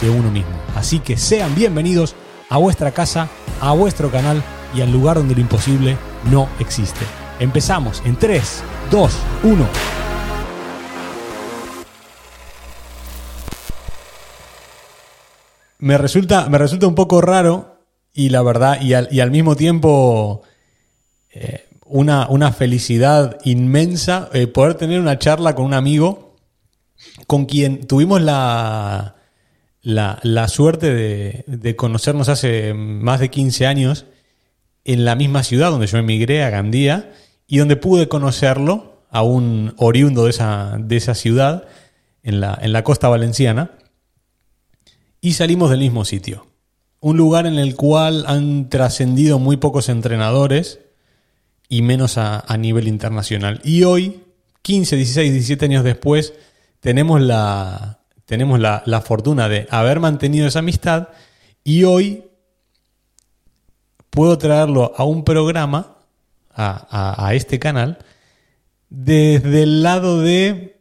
de uno mismo. Así que sean bienvenidos a vuestra casa, a vuestro canal y al lugar donde lo imposible no existe. Empezamos en 3, 2, 1. Me resulta, me resulta un poco raro y la verdad, y al, mismo tiempo eh, una, una, felicidad inmensa eh, poder tener una charla con un amigo con quien tuvimos la, la, la suerte de, de, conocernos hace más de 15 años en la misma ciudad donde yo emigré, a Gandía, y donde pude conocerlo, a un oriundo de esa, de esa ciudad, en la, en la costa valenciana, y salimos del mismo sitio. Un lugar en el cual han trascendido muy pocos entrenadores y menos a, a, nivel internacional. Y hoy, 15, 16, 17 años después, tenemos la, tenemos la, la fortuna de haber mantenido esa amistad y hoy puedo traerlo a un programa, a, a, este canal, desde el lado de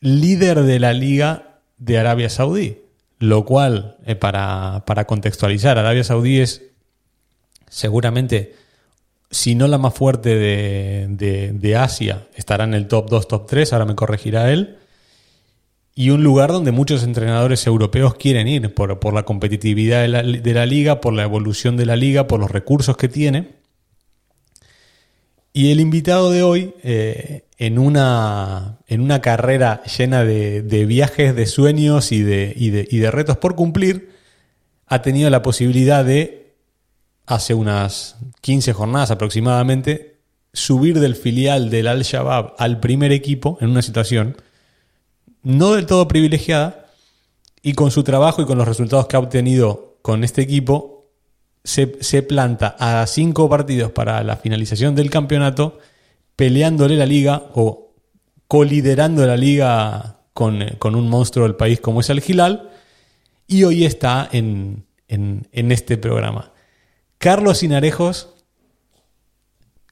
líder de la Liga de Arabia Saudí. Lo cual, eh, para, para, contextualizar, Arabia Saudí es seguramente, si no la más fuerte de, de, de, Asia, estará en el top 2, top 3, ahora me corregirá él. Y un lugar donde muchos entrenadores europeos quieren ir por, por la competitividad de la, de la liga, por la evolución de la liga, por los recursos que tiene. Y el invitado de hoy, eh, en, una, en una carrera llena de, viajes, de sueños y de, y, y de, retos por cumplir, ha tenido la posibilidad de, hace unas 15 jornadas aproximadamente, subir del filial del Al-Shabaab al primer equipo en una situación no del todo privilegiada y con su trabajo y con los resultados que ha obtenido con este equipo, se, se, planta a cinco partidos para la finalización del campeonato, peleándole la liga o coliderando la liga con, con, un monstruo del país como es el Gilal, y hoy está en, en, en este programa. Carlos Sinarejos,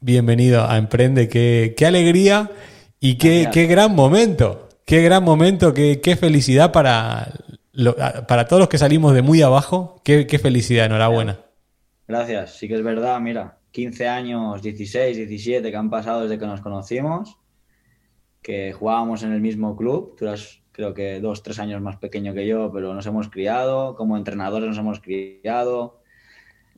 bienvenido a Emprende, qué, qué alegría y qué, qué, gran momento, qué gran momento, qué, felicidad para, para todos los que salimos de muy abajo, qué, felicidad, enhorabuena. Gracias, sí que es verdad, mira, 15 años, 16, 17 que han pasado desde que nos conocimos, que jugábamos en el mismo club, tú eras creo que dos, tres años más pequeño que yo, pero nos hemos criado, como entrenadores nos hemos criado,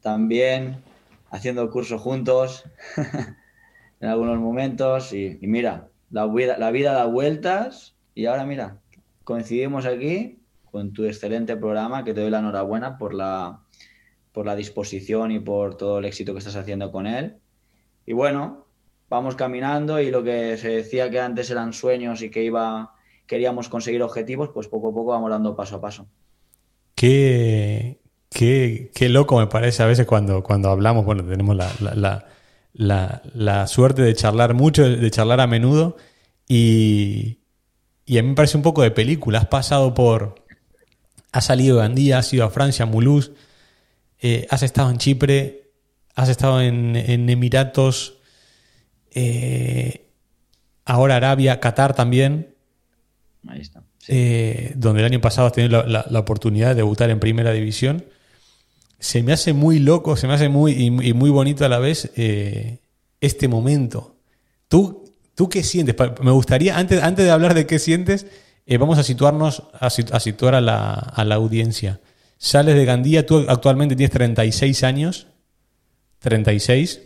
también haciendo cursos juntos en algunos momentos. Y, mira, la vida da vueltas y ahora mira, coincidimos aquí con tu excelente programa, que te doy la enhorabuena por la por la disposición y por todo el éxito que estás haciendo con él. Y bueno, vamos caminando y lo que se decía que antes eran sueños y que iba queríamos conseguir objetivos, pues poco a poco vamos dando paso a paso. Qué, qué, qué loco me parece a veces cuando, cuando hablamos, bueno, tenemos la, la, la, la, suerte de charlar mucho, de charlar a menudo y, y a mí me parece un poco de película. Has pasado por... Has salido de Andía, has ido a Francia, a Mulhouse, eh, has estado en Chipre, has estado en, en Emiratos, eh, ahora Arabia, Qatar también. Ahí está. Sí. Eh, donde el año pasado has tenido la, la, la, oportunidad de debutar en primera división. Se me hace muy loco, se me hace muy, y, y muy bonito a la vez este momento. ¿Tú, ¿Tú qué sientes? Me gustaría, antes, antes de hablar de qué sientes, eh, vamos a situarnos, a, situar a la, a la audiencia. Sales de Gandía, tú actualmente tienes 36 años. 36.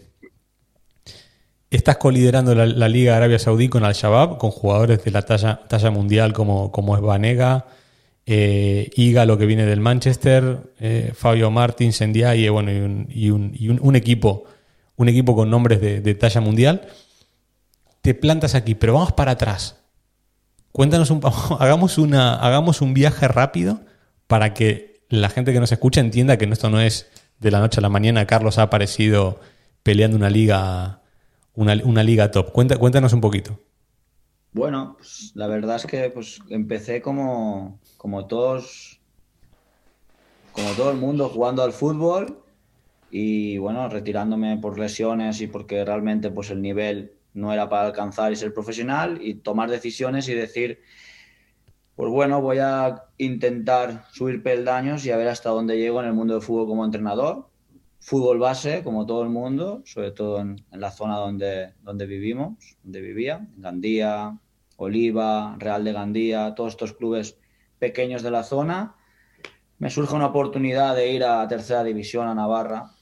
Estás coliderando la, la Liga Arabia Saudí con Al-Shabaab, con jugadores de la talla, talla mundial como, como es Vanega, eh, Iga, lo que viene del Manchester, eh, Fabio Martins, Ndiaye, bueno, y, un, y, un, y un, un, equipo, un equipo con nombres de, de, talla mundial. Te plantas aquí, pero vamos para atrás. Cuéntanos un hagamos hagamos un viaje rápido para que la gente que nos escucha entienda que esto no es de la noche a la mañana. Carlos ha aparecido peleando una liga, una, liga top. cuéntanos un poquito. Bueno, pues, la verdad es que pues, empecé como, como todos, como todo el mundo jugando al fútbol y bueno, retirándome por lesiones y porque realmente pues el nivel no era para alcanzar y ser profesional y tomar decisiones y decir, pues bueno, voy a intentar subir peldaños y a ver hasta dónde llego en el mundo del fútbol como entrenador. Fútbol base, como todo el mundo, sobre todo en, la zona donde, donde vivimos, donde vivía, Gandía, Oliva, Real de Gandía, todos estos clubes pequeños de la zona. Me surge una oportunidad de ir a tercera división a Navarra,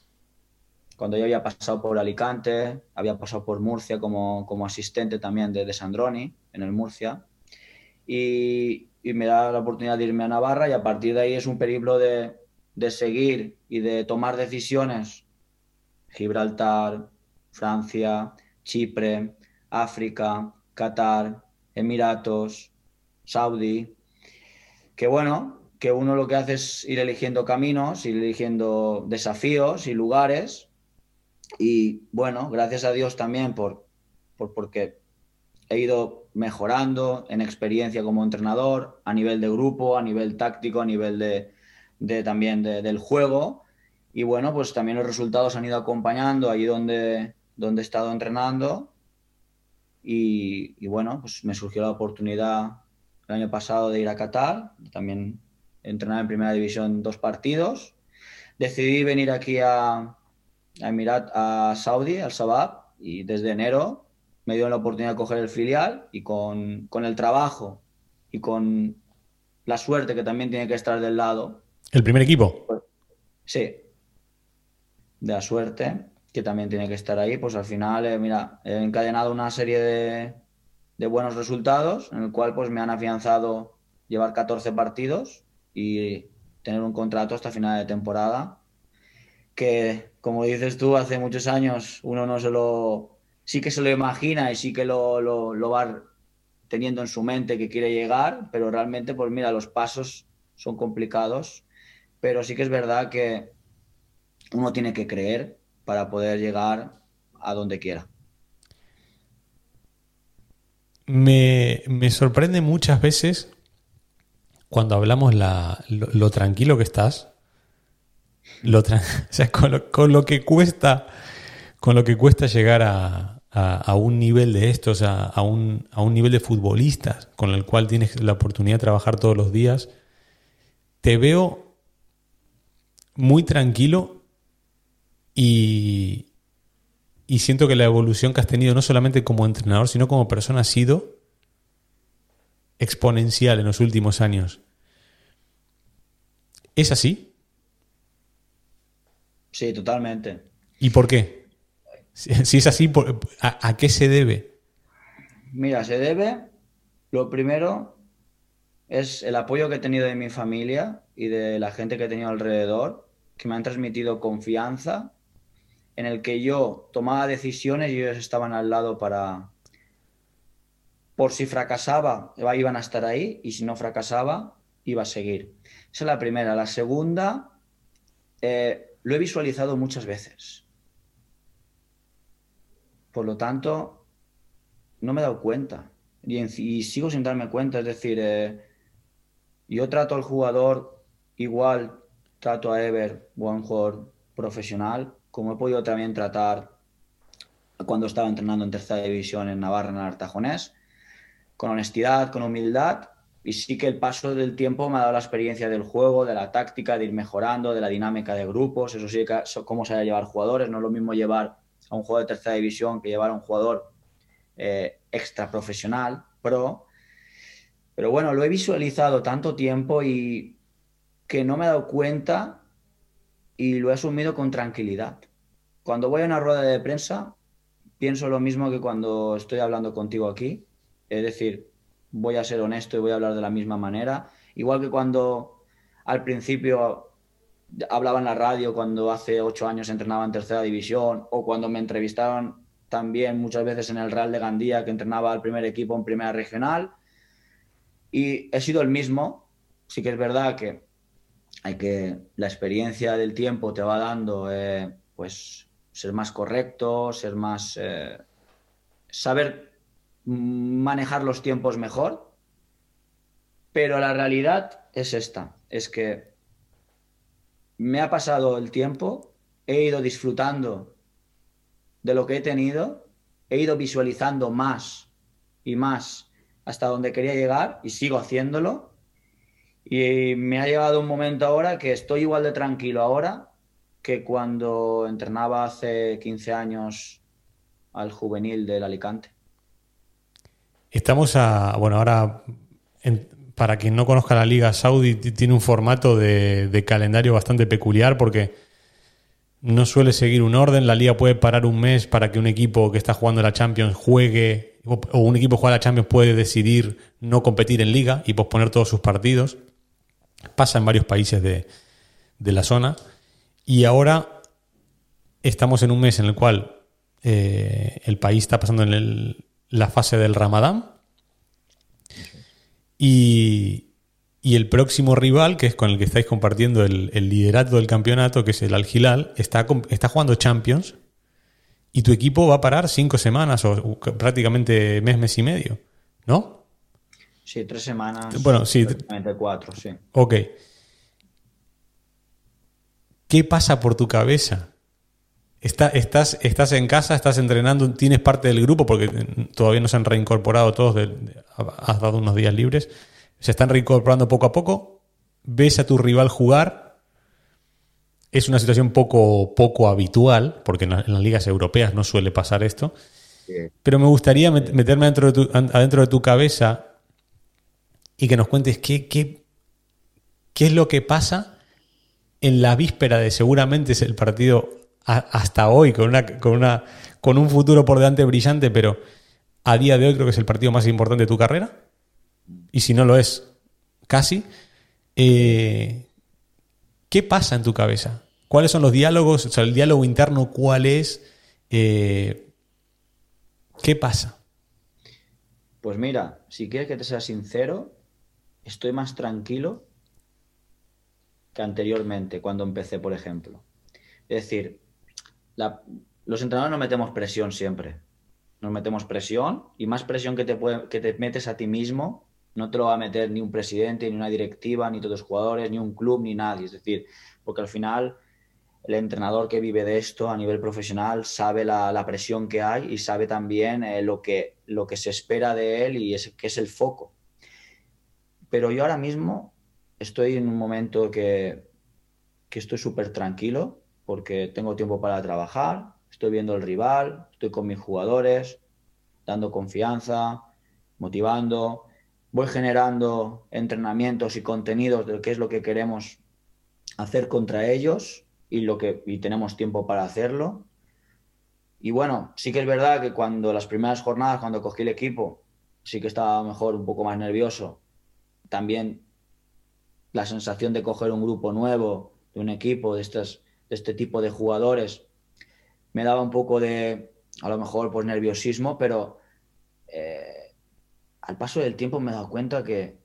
cuando yo había pasado por Alicante, había pasado por Murcia como, como asistente también de, de, Sandroni en el Murcia, y, y, me da la oportunidad de irme a Navarra y a partir de ahí es un periplo de, de seguir y de tomar decisiones. Gibraltar, Francia, Chipre, África, Qatar, Emiratos, Saudi, que bueno, que uno lo que hace es ir eligiendo caminos, ir eligiendo desafíos y lugares y bueno, gracias a Dios también por, por, porque he ido mejorando en experiencia como entrenador, a nivel de grupo, a nivel táctico, a nivel de, de también del juego. Y bueno, pues también los resultados han ido acompañando ahí donde, donde he estado entrenando. Y, y, bueno, pues me surgió la oportunidad el año pasado de ir a Qatar, también entrenar en primera división dos partidos. Decidí venir aquí a Emirat, a Saudi, al Sabab, y desde enero me dio la oportunidad de coger el filial y con, con, el trabajo y con la suerte que también tiene que estar del lado. ¿El primer equipo? Pues, sí. De la suerte que también tiene que estar ahí, pues al final, eh, mira, he encadenado una serie de, de, buenos resultados en el cual pues me han afianzado llevar 14 partidos y tener un contrato hasta final de temporada que, como dices tú, hace muchos años uno no se lo, sí que se lo imagina y sí que lo, lo, va teniendo en su mente que quiere llegar, pero realmente, pues mira, los pasos son complicados, pero sí que es verdad que uno tiene que creer para poder llegar a donde quiera. Me, me sorprende muchas veces cuando hablamos la, lo, tranquilo que estás, lo con, lo, que cuesta, con lo que cuesta llegar a, a, un nivel de estos, a, a, un, a un nivel de futbolistas con el cual tienes la oportunidad de trabajar todos los días, te veo muy tranquilo y, y siento que la evolución que has tenido no solamente como entrenador, sino como persona ha sido exponencial en los últimos años. ¿Es así? Sí, totalmente. ¿Y por qué? Si, es así, ¿a, qué se debe? Mira, se debe, lo primero es el apoyo que he tenido de mi familia y de la gente que he tenido alrededor, que me han transmitido confianza, en el que yo tomaba decisiones y ellos estaban al lado para, por si fracasaba, iban a estar ahí y si no fracasaba, iba a seguir. Esa es la primera. La segunda, eh, lo he visualizado muchas veces. Por lo tanto, no me he dado cuenta. Y, sigo sin darme cuenta. Es decir, eh, yo trato al jugador igual, trato a Ever, buen jugador profesional, como he podido también tratar cuando estaba entrenando en tercera división en Navarra, en Artajonés, con honestidad, con humildad y sí que el paso del tiempo me ha dado la experiencia del juego, de la táctica, de ir mejorando, de la dinámica de grupos, eso sí, cómo se a llevar jugadores. No es lo mismo llevar a un jugador de tercera división que llevar a un jugador eh, extra profesional, pro. Pero bueno, lo he visualizado tanto tiempo y que no me he dado cuenta y lo he asumido con tranquilidad. Cuando voy a una rueda de prensa, pienso lo mismo que cuando estoy hablando contigo aquí. Es decir, voy a ser honesto y voy a hablar de la misma manera. Igual que cuando al principio hablaba en la radio, cuando hace ocho años entrenaba en tercera división, o cuando me entrevistaron también muchas veces en el Real de Gandía, que entrenaba al primer equipo en primera regional. Y he sido el mismo. Sí que es verdad que hay que, la experiencia del tiempo te va dando, eh, pues, ser más correcto, ser más, eh, saber manejar los tiempos mejor. Pero la realidad es esta, es que me ha pasado el tiempo, he ido disfrutando de lo que he tenido, he ido visualizando más y más hasta donde quería llegar y sigo haciéndolo. Y me ha llegado un momento ahora que estoy igual de tranquilo ahora que cuando entrenaba hace 15 años al juvenil del Alicante. Estamos a, bueno, ahora, para quien no conozca la Liga Saudí, tiene un formato de, de, calendario bastante peculiar porque no suele seguir un orden. La Liga puede parar un mes para que un equipo que está jugando la Champions juegue, o un equipo que juega la Champions puede decidir no competir en Liga y posponer todos sus partidos. Pasa en varios países de, la zona. Y ahora estamos en un mes en el cual eh, el país está pasando en la fase del Ramadán. Y, el próximo rival, que es con el que estáis compartiendo el, liderato del campeonato, que es el Al está, está jugando Champions. Y tu equipo va a parar cinco semanas o prácticamente mes, mes y medio. ¿No? Sí, tres semanas. Bueno, sí. cuatro, sí. Ok. ¿Qué pasa por tu cabeza? Estás, estás en casa, estás entrenando, tienes parte del grupo, porque todavía no se han reincorporado todos, has dado unos días libres, se están reincorporando poco a poco, ves a tu rival jugar, es una situación poco, poco habitual, porque en, las ligas europeas no suele pasar esto, pero me gustaría meterme dentro de adentro de tu cabeza y que nos cuentes qué, qué, qué es lo que pasa en la víspera de seguramente es el partido hasta hoy, con, una, con, una, con un futuro por delante brillante, pero a día de hoy creo que es el partido más importante de tu carrera. Y si no lo es, casi. Eh, ¿Qué pasa en tu cabeza? ¿Cuáles son los diálogos? O sea, el diálogo interno, ¿cuál es? Eh, ¿Qué pasa? Pues mira, si quieres que te sea sincero, estoy más tranquilo que anteriormente, cuando empecé, por ejemplo. Es decir, los entrenadores nos metemos presión siempre. Nos metemos presión y más presión que te, que te metes a ti mismo no te lo va a meter ni un presidente, ni una directiva, ni todos los jugadores, ni un club, ni nadie. Es decir, porque al final el entrenador que vive de esto a nivel profesional sabe la, presión que hay y sabe también eh, lo, que, lo que se espera de él y es, que es el foco. Pero yo ahora mismo estoy en un momento que, que estoy súper tranquilo porque tengo tiempo para trabajar, estoy viendo el rival, estoy con mis jugadores, dando confianza, motivando, voy generando entrenamientos y contenidos de qué es lo que queremos hacer contra ellos y lo que y tenemos tiempo para hacerlo. Y bueno, sí que es verdad que cuando las primeras jornadas, cuando cogí el equipo, sí que estaba mejor, un poco más nervioso, también la sensación de coger un grupo nuevo, de un equipo, de, estas, de este tipo de jugadores, me daba un poco de, a lo mejor, pues nerviosismo, pero eh, al paso del tiempo me he dado cuenta que,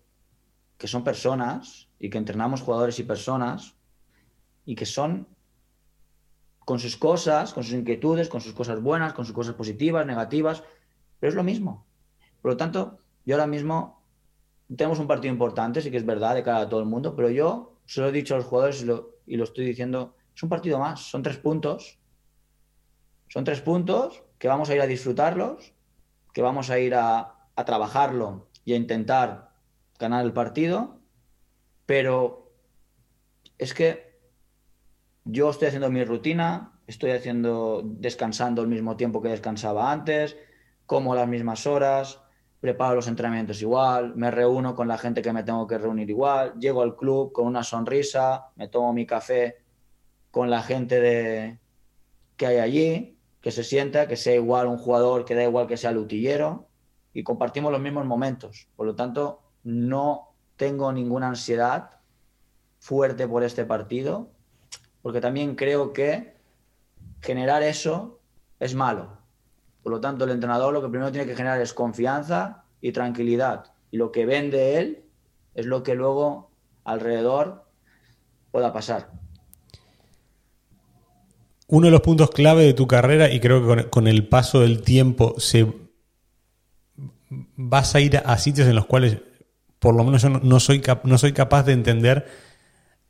que son personas y que entrenamos jugadores y personas y que son con sus cosas, con sus inquietudes, con sus cosas buenas, con sus cosas positivas, negativas, pero es lo mismo. Por lo tanto, yo ahora mismo tenemos un partido importante, sí que es verdad, de cara a todo el mundo, pero yo se lo he dicho a los jugadores y lo, estoy diciendo, es un partido más, son tres puntos. Son tres puntos que vamos a ir a disfrutarlos, que vamos a ir a, trabajarlo y a intentar ganar el partido, pero es que yo estoy haciendo mi rutina, estoy haciendo descansando el mismo tiempo que descansaba antes, como las mismas horas, preparo los entrenamientos igual, me reúno con la gente que me tengo que reunir igual, llego al club con una sonrisa, me tomo mi café con la gente de, que hay allí, que se sienta, que sea igual un jugador, que da igual que sea lutillero, y compartimos los mismos momentos. Por lo tanto, no tengo ninguna ansiedad fuerte por este partido, porque también creo que generar eso es malo. Por lo tanto, el entrenador lo que primero tiene que generar es confianza y tranquilidad. Y lo que vende él es lo que luego alrededor pueda pasar. Uno de los puntos clave de tu carrera, y creo que con, el paso del tiempo se vas a ir a sitios en los cuales, por lo menos yo no, soy, no soy capaz de entender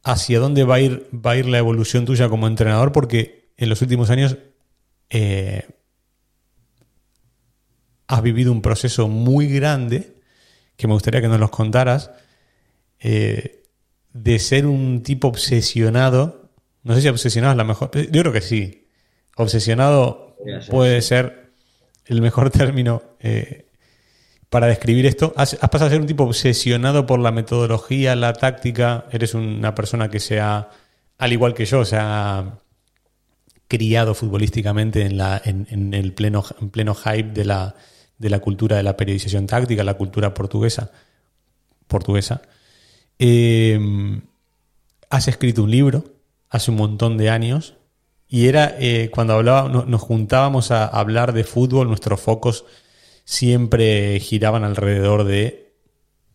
hacia dónde va a, ir, va a ir la evolución tuya como entrenador, porque en los últimos años eh, has vivido un proceso muy grande, que me gustaría que nos los contaras, eh, de ser un tipo obsesionado no sé si obsesionado es la mejor. Yo creo que sí. Obsesionado puede ser el mejor término eh, para describir esto. Has, pasado a ser un tipo obsesionado por la metodología, la táctica. Eres una persona que se ha, al igual que yo, se ha criado futbolísticamente en, la, en, el pleno, pleno hype de la, de la cultura de la periodización táctica, la cultura portuguesa. portuguesa. Eh, has escrito un libro hace un montón de años y era eh, cuando hablaba, nos juntábamos a hablar de fútbol, nuestros focos siempre giraban alrededor de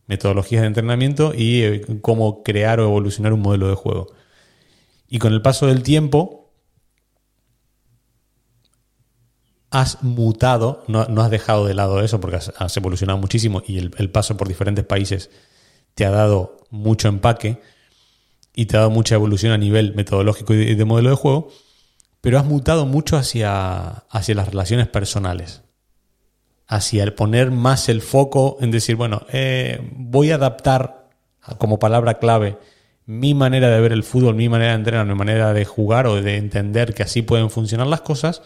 metodologías de entrenamiento y eh, cómo crear o evolucionar un modelo de juego. Y con el paso del tiempo has mutado, no, has dejado de lado eso porque has, evolucionado muchísimo y el paso por diferentes países te ha dado mucho empaque y te ha dado mucha evolución a nivel metodológico y de, modelo de juego, pero has mutado mucho hacia, hacia las relaciones personales, hacia el poner más el foco en decir, bueno, eh, voy a adaptar como palabra clave mi manera de ver el fútbol, mi manera de entrenar, mi manera de jugar o de entender que así pueden funcionar las cosas.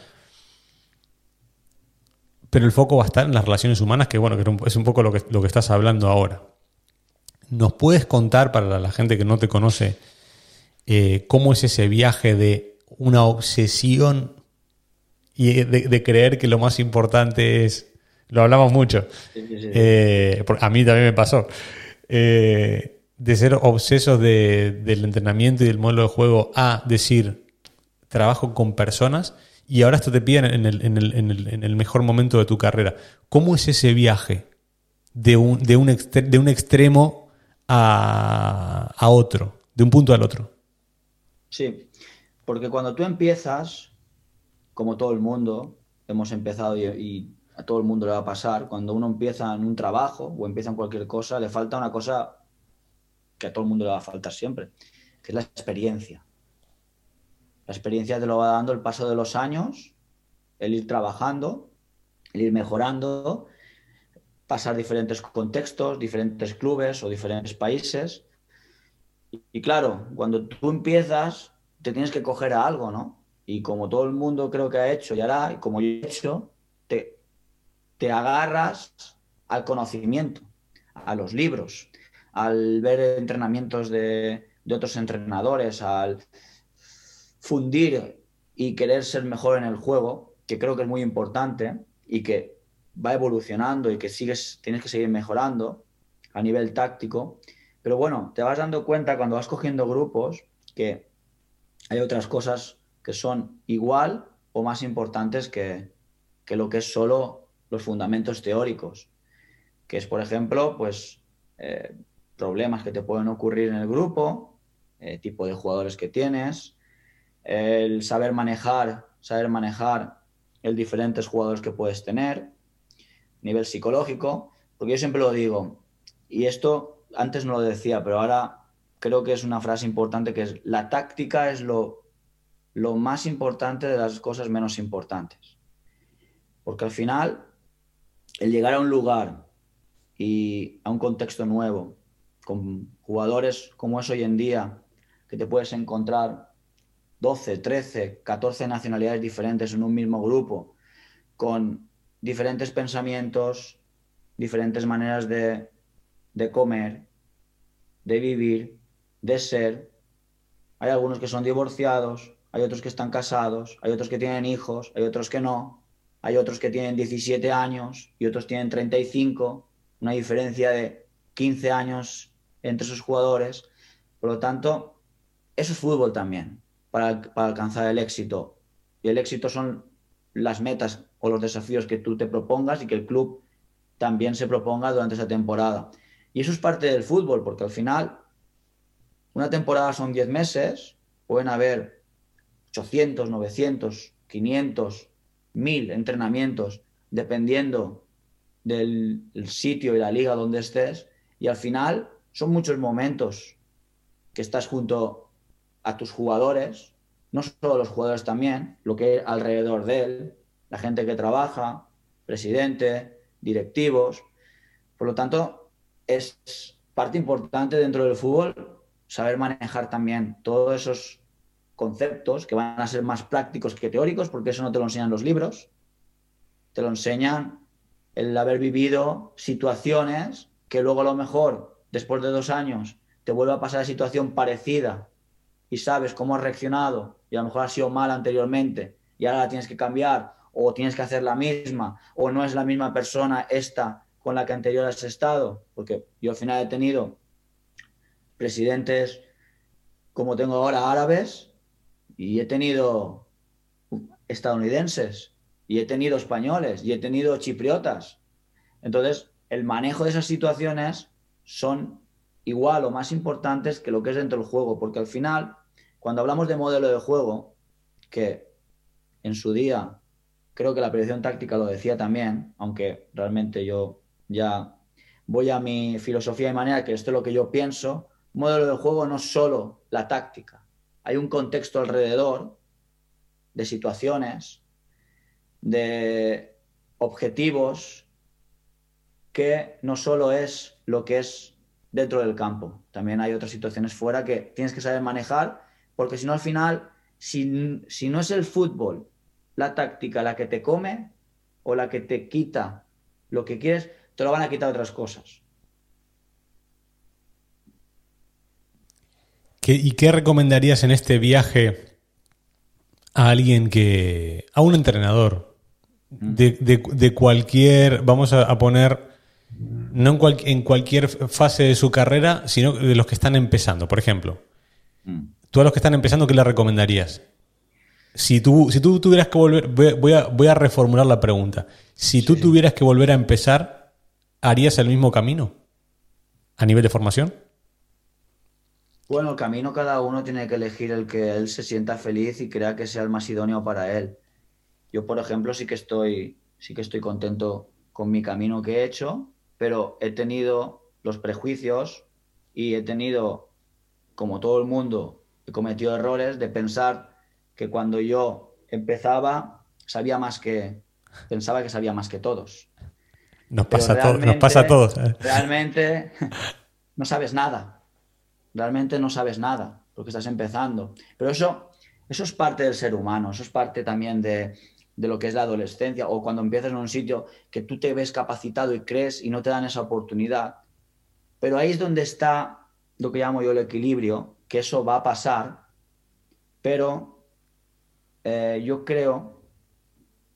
Pero el foco va a estar en las relaciones humanas, que bueno, que es un poco lo que, lo que estás hablando ahora. ¿Nos puedes contar para la gente que no te conoce eh, cómo es ese viaje de una obsesión y de, creer que lo más importante es, lo hablamos mucho, eh, a mí también me pasó, eh, de ser obsesos del entrenamiento y del modelo de juego a decir, trabajo con personas y ahora esto te pide en el, en el, en el mejor momento de tu carrera. ¿Cómo es ese viaje de un, de un, de un extremo a, otro, de un punto al otro. Sí, porque cuando tú empiezas, como todo el mundo, hemos empezado y, a todo el mundo le va a pasar, cuando uno empieza en un trabajo o empieza en cualquier cosa, le falta una cosa que a todo el mundo le va a faltar siempre, que es la experiencia. La experiencia te lo va dando el paso de los años, el ir trabajando, el ir mejorando pasar diferentes contextos, diferentes clubes o diferentes países. Y, claro, cuando tú empiezas, te tienes que coger a algo, ¿no? Y como todo el mundo creo que ha hecho y hará, y como yo he hecho, te, te agarras al conocimiento, a los libros, al ver entrenamientos de, de otros entrenadores, al fundir y querer ser mejor en el juego, que creo que es muy importante y que va evolucionando y que sigues, tienes que seguir mejorando a nivel táctico. Pero bueno, te vas dando cuenta cuando vas cogiendo grupos que hay otras cosas que son igual o más importantes que, lo que es solo los fundamentos teóricos. Que es, por ejemplo, pues eh, problemas que te pueden ocurrir en el grupo, eh, tipo de jugadores que tienes, el saber manejar, saber manejar el diferentes jugadores que puedes tener, nivel psicológico, porque yo siempre lo digo, y esto antes no lo decía, pero ahora creo que es una frase importante que es, la táctica es lo, lo más importante de las cosas menos importantes. Porque al final, el llegar a un lugar y a un contexto nuevo, con jugadores como es hoy en día, que te puedes encontrar 12, 13, 14 nacionalidades diferentes en un mismo grupo, con diferentes pensamientos, diferentes maneras de, comer, de vivir, de ser. Hay algunos que son divorciados, hay otros que están casados, hay otros que tienen hijos, hay otros que no, hay otros que tienen 17 años y otros tienen 35, una diferencia de 15 años entre esos jugadores. Por lo tanto, eso es fútbol también, para, para alcanzar el éxito. Y el éxito son las metas o los desafíos que tú te propongas y que el club también se proponga durante esa temporada. Y eso es parte del fútbol, porque al final una temporada son 10 meses, pueden haber 800, 900, 500, 1000 entrenamientos, dependiendo del sitio y la liga donde estés, y al final son muchos momentos que estás junto a tus jugadores, no solo los jugadores también, lo que hay alrededor de él, la gente que trabaja, presidente, directivos. Por lo tanto, es parte importante dentro del fútbol saber manejar también todos esos conceptos que van a ser más prácticos que teóricos, porque eso no te lo enseñan los libros, te lo enseñan el haber vivido situaciones que luego a lo mejor, después de dos años, te vuelve a pasar la situación parecida y sabes cómo has reaccionado y a lo mejor ha sido mal anteriormente y ahora la tienes que cambiar o tienes que hacer la misma o no es la misma persona esta con la que anterior has estado, porque yo al final he tenido presidentes como tengo ahora árabes y he tenido estadounidenses y he tenido españoles y he tenido chipriotas. Entonces, el manejo de esas situaciones son igual o más importantes que lo que es dentro del juego, porque al final, cuando hablamos de modelo de juego, que en su día creo que la predicción táctica lo decía también, aunque realmente yo ya voy a mi filosofía y manera, que esto es lo que yo pienso, modelo de juego no es solo la táctica, hay un contexto alrededor de situaciones, de objetivos, que no solo es lo que es dentro del campo, también hay otras situaciones fuera que tienes que saber manejar, porque si no al final, si, si no es el fútbol, la táctica la que te come o la que te quita lo que quieres, te lo van a quitar otras cosas. ¿Y qué recomendarías en este viaje a alguien que. a un entrenador de, cualquier. vamos a, poner. no en, en, cualquier fase de su carrera, sino de los que están empezando, por ejemplo. Mm. Tú a los que están empezando, ¿qué le recomendarías? Si tú, si tú tuvieras que volver. Voy a, voy a reformular la pregunta. Si tú tuvieras que volver a empezar, ¿harías el mismo camino? ¿A nivel de formación? Bueno, el camino cada uno tiene que elegir el que él se sienta feliz y crea que sea el más idóneo para él. Yo, por ejemplo, sí que estoy, sí que estoy contento con mi camino que he hecho, pero he tenido los prejuicios y he tenido, como todo el mundo, he cometido errores de pensar que cuando yo empezaba sabía más que pensaba que sabía más que todos. Nos pasa, a nos pasa a todos. ¿eh? Realmente no sabes nada realmente no sabes nada porque estás empezando. Pero eso, eso es parte del ser humano, eso es parte también de, lo que es la adolescencia o cuando empiezas en un sitio que tú te ves capacitado y crees y no te dan esa oportunidad. Pero ahí es donde está lo que llamo yo el equilibrio, que eso va a pasar, pero eh, yo creo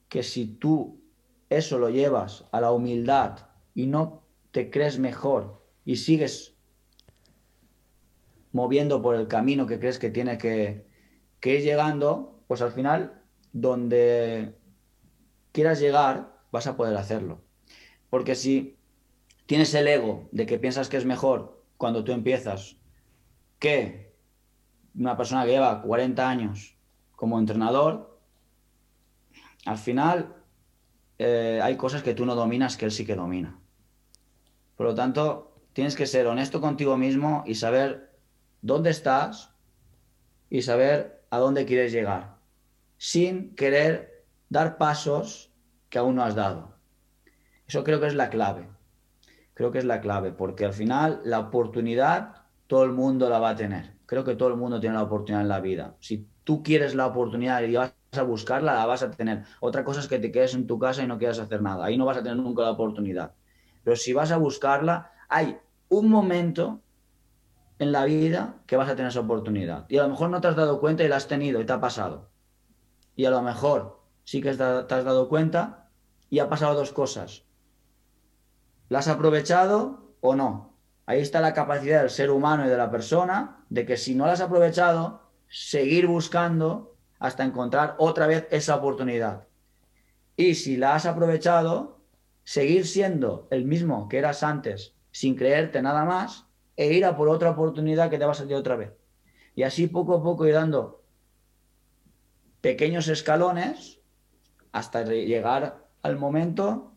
que si tú eso lo llevas a la humildad y no te crees mejor y sigues moviendo por el camino que crees que tiene que, ir llegando, pues al final, donde quieras llegar, vas a poder hacerlo. Porque si tienes el ego de que piensas que es mejor cuando tú empiezas que una persona que lleva 40 años como entrenador, al final eh, hay cosas que tú no dominas que él sí que domina. Por lo tanto, tienes que ser honesto contigo mismo y saber dónde estás y saber a dónde quieres llegar, sin querer dar pasos que aún no has dado. Eso creo que es la clave. Creo que es la clave, porque al final la oportunidad todo el mundo la va a tener. Creo que todo el mundo tiene la oportunidad en la vida. Si tú quieres la oportunidad y vas a buscarla, la vas a tener. Otra cosa es que te quedes en tu casa y no quieras hacer nada. Ahí no vas a tener nunca la oportunidad. Pero si vas a buscarla, hay un momento en la vida que vas a tener esa oportunidad. Y a lo mejor no te has dado cuenta y la has tenido y te ha pasado. Y a lo mejor sí que te has dado cuenta y ha pasado dos cosas. ¿La has aprovechado o no? Ahí está la capacidad del ser humano y de la persona de que si no la has aprovechado, seguir buscando hasta encontrar otra vez esa oportunidad. Y si la has aprovechado, seguir siendo el mismo que eras antes sin creerte nada más e ir a por otra oportunidad que te va a salir otra vez. Y así poco a poco ir dando pequeños escalones hasta llegar al momento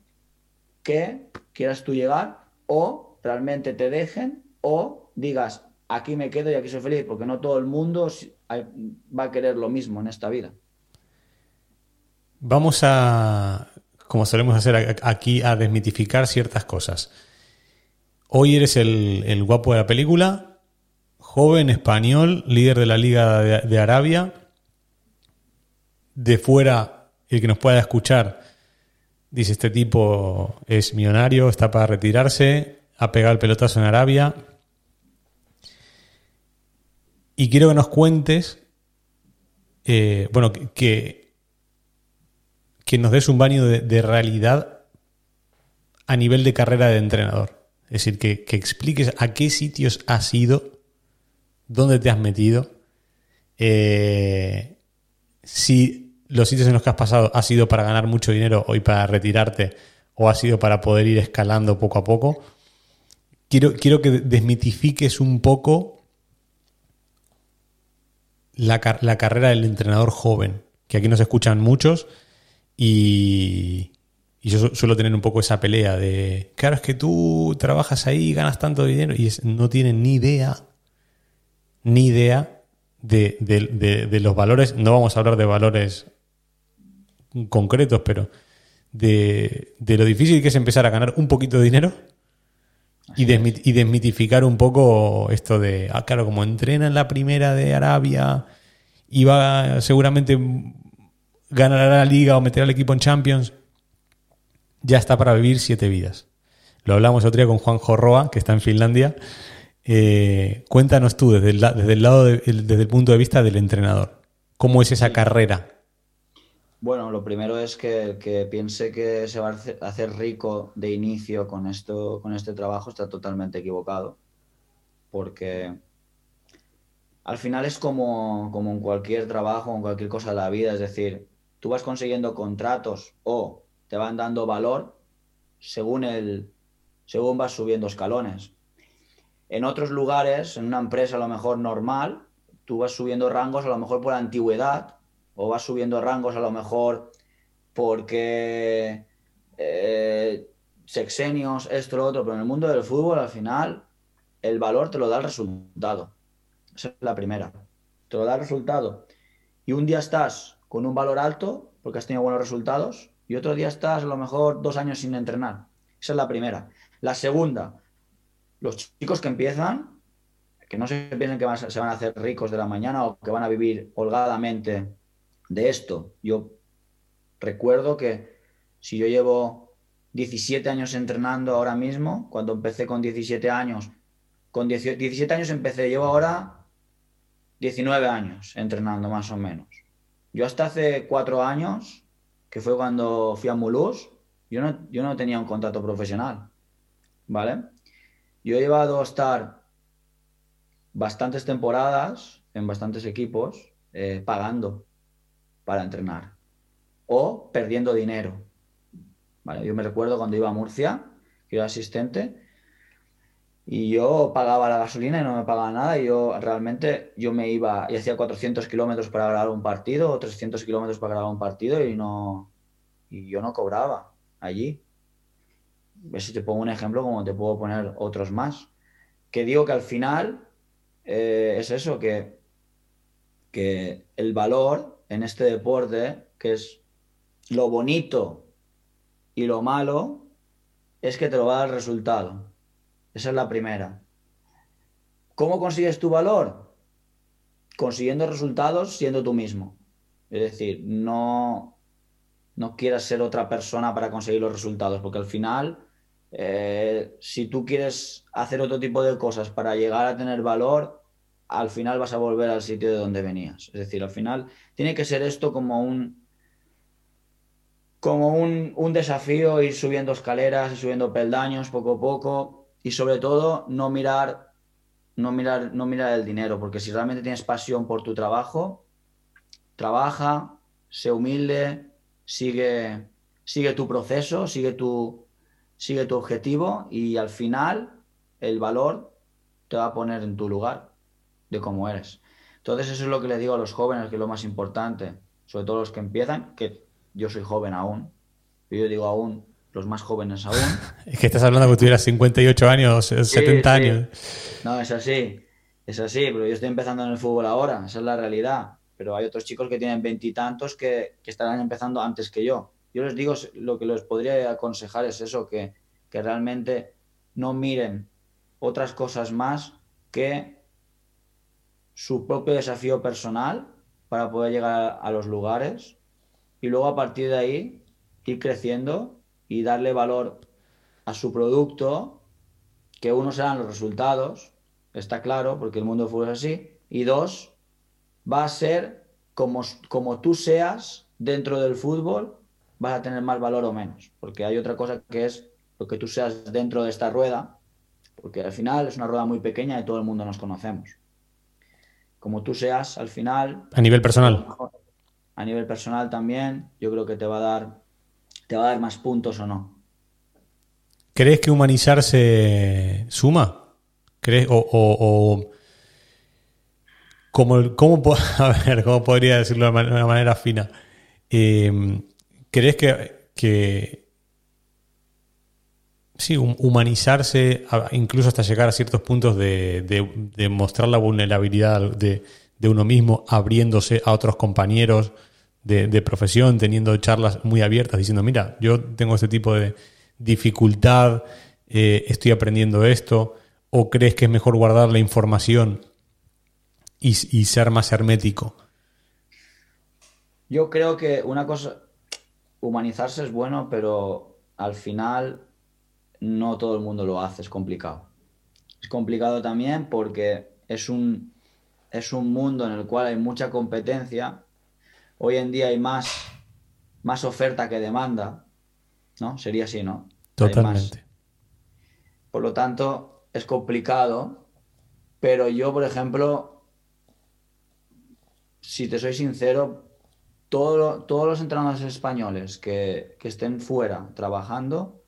que quieras tú llegar o realmente te dejen o digas, aquí me quedo y aquí soy feliz, porque no todo el mundo va a querer lo mismo en esta vida. Vamos a, como solemos hacer aquí, a desmitificar ciertas cosas. Hoy eres el, guapo de la película, joven español, líder de la Liga de, Arabia. De fuera, el que nos pueda escuchar, dice este tipo es millonario, está para retirarse, ha pegado el pelotazo en Arabia. Y quiero que nos cuentes, eh, bueno, que, que nos des un baño de, realidad a nivel de carrera de entrenador. Es decir, que, expliques a qué sitios has ido, dónde te has metido, eh, si los sitios en los que has pasado ha sido para ganar mucho dinero o para retirarte o ha sido para poder ir escalando poco a poco. Quiero, quiero que desmitifiques un poco la, la carrera del entrenador joven, que aquí nos escuchan muchos y, yo suelo tener un poco esa pelea de, claro, es que tú trabajas ahí, ganas tanto dinero y no tienen ni idea, ni idea de, los valores, no vamos a hablar de valores concretos, pero de, lo difícil que es empezar a ganar un poquito de dinero y, y, desmitificar un poco esto de, ah, claro, como entrena en la primera de Arabia y va seguramente ganar la liga o meter al equipo en Champions, ya está para vivir siete vidas. Lo hablamos otro día con Juan Jorroa, que está en Finlandia. Eh, cuéntanos tú, desde el, desde el lado, desde el punto de vista del entrenador, ¿cómo es esa carrera? Bueno, lo primero es que, piense que se va a hacer rico de inicio con, esto, con este trabajo está totalmente equivocado. Porque al final es como, como en cualquier trabajo, en cualquier cosa de la vida, es decir, tú vas consiguiendo contratos o te van dando valor según, el, según vas subiendo escalones. En otros lugares, en una empresa a lo mejor normal, tú vas subiendo rangos a lo mejor por antigüedad o vas subiendo rangos a lo mejor porque eh, sexenios, esto, lo otro, pero en el mundo del fútbol al final el valor te lo da el resultado. Esa es la primera. Te lo da el resultado. Y un día estás con un valor alto porque has tenido buenos resultados y otro día estás a lo mejor dos años sin entrenar. Esa es la primera. La segunda, los chicos que empiezan, que no se piensen que se van a hacer ricos de la mañana o que van a vivir holgadamente de esto. Yo recuerdo que si yo llevo 17 años entrenando ahora mismo, cuando empecé con 17 años, con 17 años empecé, llevo ahora 19 años entrenando más o menos. Yo hasta hace cuatro años, que fue cuando fui a Mulhouse, yo no, yo no tenía un contrato profesional, ¿vale? Yo he llevado a estar bastantes temporadas en bastantes equipos eh, pagando para entrenar o perdiendo dinero. ¿vale? Yo me recuerdo cuando iba a Murcia, que era asistente, y yo pagaba la gasolina y no me pagaba nada. Y yo realmente yo me iba y hacía 400 kilómetros para grabar un partido o 300 kilómetros para grabar un partido y no y yo no cobraba allí. ver si te pongo un ejemplo como te puedo poner otros más. Que digo que al final eh, es eso, que, que el valor en este deporte, que es lo bonito y lo malo, es que te lo va a dar el resultado. Esa es la primera. ¿Cómo consigues tu valor? Consiguiendo resultados siendo tú mismo. Es decir, no, no quieras ser otra persona para conseguir los resultados, porque al final, eh, si tú quieres hacer otro tipo de cosas para llegar a tener valor, al final vas a volver al sitio de donde venías. Es decir, al final tiene que ser esto como un, como un, un desafío, ir subiendo escaleras y subiendo peldaños poco a poco y sobre todo no mirar, no mirar, no mirar el dinero, porque si realmente tienes pasión por tu trabajo, trabaja, sé humilde, sigue, sigue tu proceso, sigue tu, sigue tu objetivo y al final el valor te va a poner en tu lugar de cómo eres. Entonces eso es lo que le digo a los jóvenes, que es lo más importante, sobre todo los que empiezan, que yo soy joven aún, yo digo aún, los más jóvenes aún. es que estás hablando que tuvieras 58 años, 70 años. No, es así, es así, pero yo estoy empezando en el fútbol ahora, esa es la realidad. Pero hay otros chicos que tienen veintitantos que, que estarán empezando antes que yo. Yo les digo, lo que les podría aconsejar es eso, que, que realmente no miren otras cosas más que su propio desafío personal para poder llegar a los lugares y luego a partir de ahí ir creciendo y darle valor a su producto, que uno serán los resultados, está claro, porque el mundo del fútbol es así, y dos, va a ser como, como tú seas dentro del fútbol, vas a tener más valor o menos, porque hay otra cosa que es lo que tú seas dentro de esta rueda, porque al final es una rueda muy pequeña y todo el mundo nos conocemos. Como tú seas, al final... A nivel personal. A nivel personal también, yo creo que te va a dar, te va a dar más puntos o no. ¿Crees que humanizarse suma? ¿Crees, o, o, ¿cómo, a ver, ¿cómo podría decirlo de una manera fina? Eh, ¿Crees que, que sí, humanizarse, incluso hasta llegar a ciertos puntos de, mostrar la vulnerabilidad de, uno mismo, abriéndose a otros compañeros de, profesión, teniendo charlas muy abiertas, diciendo, mira, yo tengo este tipo de dificultad, eh, estoy aprendiendo esto, o crees que es mejor guardar la información y, y ser más hermético? Yo creo que una cosa, humanizarse es bueno, pero al final no todo el mundo lo hace, es complicado. Es complicado también porque es un, es un mundo en el cual hay mucha competencia. Hoy en día hay más, más oferta que demanda, ¿no? Sería así, ¿no? Totalmente. Por lo tanto, es complicado, pero yo, por ejemplo, si te soy sincero, todos los entrenadores españoles que, que estén fuera trabajando,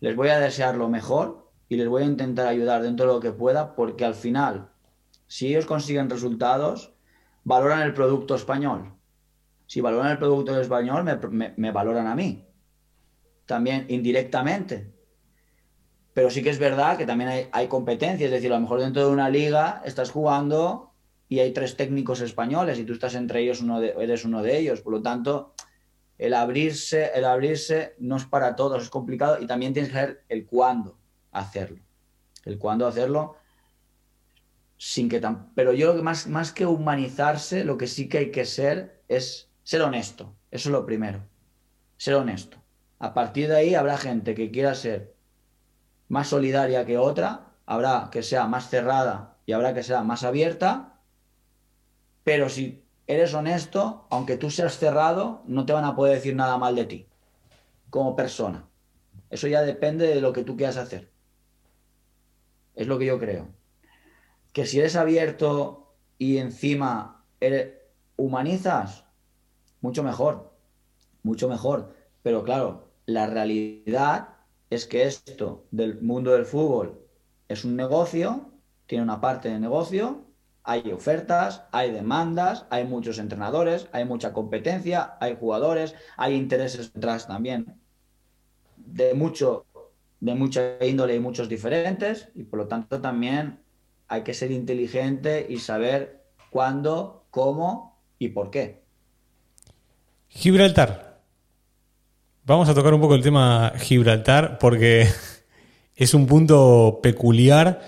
les voy a desear lo mejor y les voy a intentar ayudar dentro de lo que pueda, porque al final, si ellos consiguen resultados, valoran el producto español. Si valoran el producto español, me, valoran a mí. También indirectamente. Pero sí que es verdad que también hay, hay, competencia, es decir, a lo mejor dentro de una liga estás jugando y hay tres técnicos españoles y tú estás entre ellos, uno de, eres uno de ellos. Por lo tanto, el abrirse, el abrirse no es para todos, es complicado y también tienes que saber el cuándo hacerlo. El cuándo hacerlo sin que tan... Pero yo lo que más, más que humanizarse, lo que sí que hay que ser es ser honesto. Eso es lo primero. Ser honesto. A partir de ahí habrá gente que quiera ser más solidaria que otra, habrá que sea más cerrada y habrá que sea más abierta, pero si eres honesto, aunque tú seas cerrado, no te van a poder decir nada mal de ti como persona. Eso ya depende de lo que tú quieras hacer. Es lo que yo creo. Que si eres abierto y encima humanizas, mucho mejor. Mucho mejor. Pero claro, la realidad es que esto del mundo del fútbol es un negocio, tiene una parte de negocio hay ofertas, hay demandas, hay muchos entrenadores, hay mucha competencia, hay jugadores, hay intereses detrás también de mucho de mucha índole y muchos diferentes y por lo tanto también hay que ser inteligente y saber cuándo, cómo y por qué. Gibraltar. Vamos a tocar un poco el tema Gibraltar porque es un punto peculiar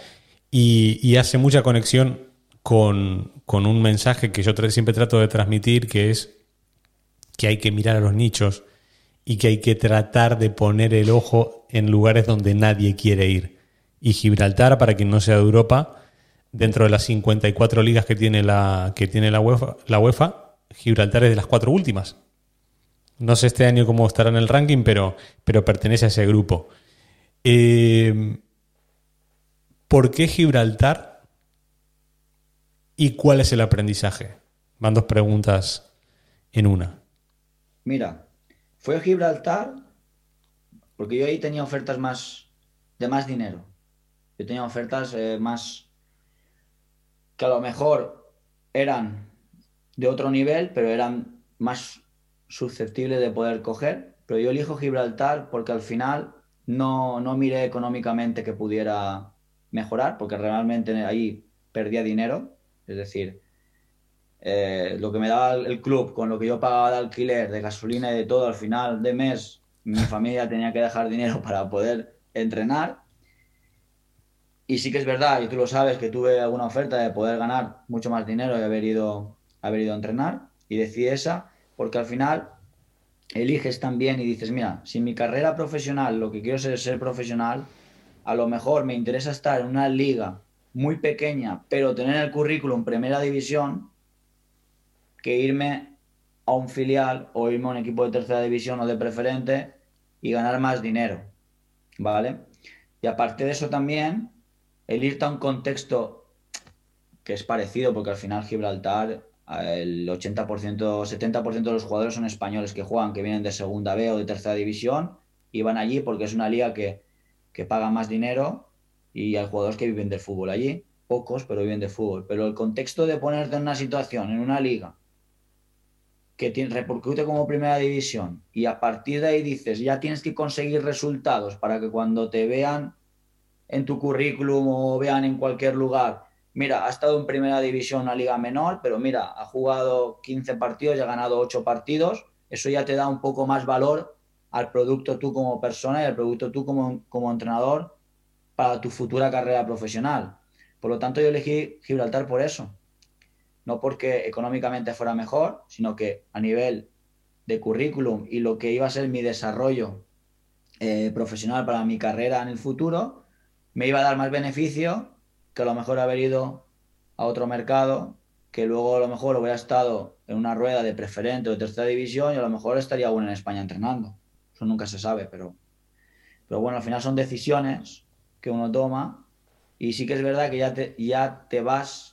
y, y hace mucha conexión con, un mensaje que yo siempre trato de transmitir, que es que hay que mirar a los nichos y que hay que tratar de poner el ojo en lugares donde nadie quiere ir. Y Gibraltar, para quien no sea de Europa, dentro de las 54 ligas que tiene la, que tiene la, UEFA, la UEFA, Gibraltar es de las cuatro últimas. No sé este año cómo estará en el ranking, pero, pero pertenece a ese grupo. Eh, ¿Por qué Gibraltar ¿Y cuál es el aprendizaje? Van dos preguntas en una. Mira, fue a Gibraltar porque yo ahí tenía ofertas más de más dinero. Yo tenía ofertas eh, más, que a lo mejor eran de otro nivel, pero eran más susceptibles de poder coger. Pero yo elijo Gibraltar porque al final no, no miré económicamente que pudiera mejorar, porque realmente ahí perdía dinero. Es decir, eh, lo que me daba el club con lo que yo pagaba de alquiler, de gasolina y de todo, al final de mes mi familia tenía que dejar dinero para poder entrenar. Y sí que es verdad, y tú lo sabes, que tuve alguna oferta de poder ganar mucho más dinero y haber ido, haber ido a entrenar. Y decidí esa, porque al final eliges también y dices, mira, si mi carrera profesional, lo que quiero es ser profesional, a lo mejor me interesa estar en una liga muy pequeña, pero tener el currículum primera división, que irme a un filial o irme a un equipo de tercera división o de preferente y ganar más dinero, ¿vale? Y aparte de eso también, el irte a un contexto que es parecido, porque al final Gibraltar, el 80%, 70% de los jugadores son españoles que juegan, que vienen de segunda B o de tercera división, y van allí porque es una liga que, que paga más dinero y hay jugadores que viven del fútbol allí, pocos, pero viven de fútbol. Pero el contexto de ponerte en una situación, en una liga, que tiene, repercute como primera división y a partir de ahí dices, ya tienes que conseguir resultados para que cuando te vean en tu currículum o vean en cualquier lugar, mira, ha estado en primera división, una liga menor, pero mira, ha jugado 15 partidos y ha ganado 8 partidos, eso ya te da un poco más valor al producto tú como persona y al producto tú como, como entrenador tu futura carrera profesional. Por lo tanto, yo elegí Gibraltar por eso, no porque económicamente fuera mejor, sino que a nivel de currículum y lo que iba a ser mi desarrollo eh, profesional para mi carrera en el futuro, me iba a dar más beneficio que a lo mejor haber ido a otro mercado, que luego a lo mejor hubiera estado en una rueda de preferente o de tercera división y a lo mejor estaría aún en España entrenando. Eso nunca se sabe, pero, pero bueno, al final son decisiones que uno toma. Y sí que es verdad que ya te, ya te vas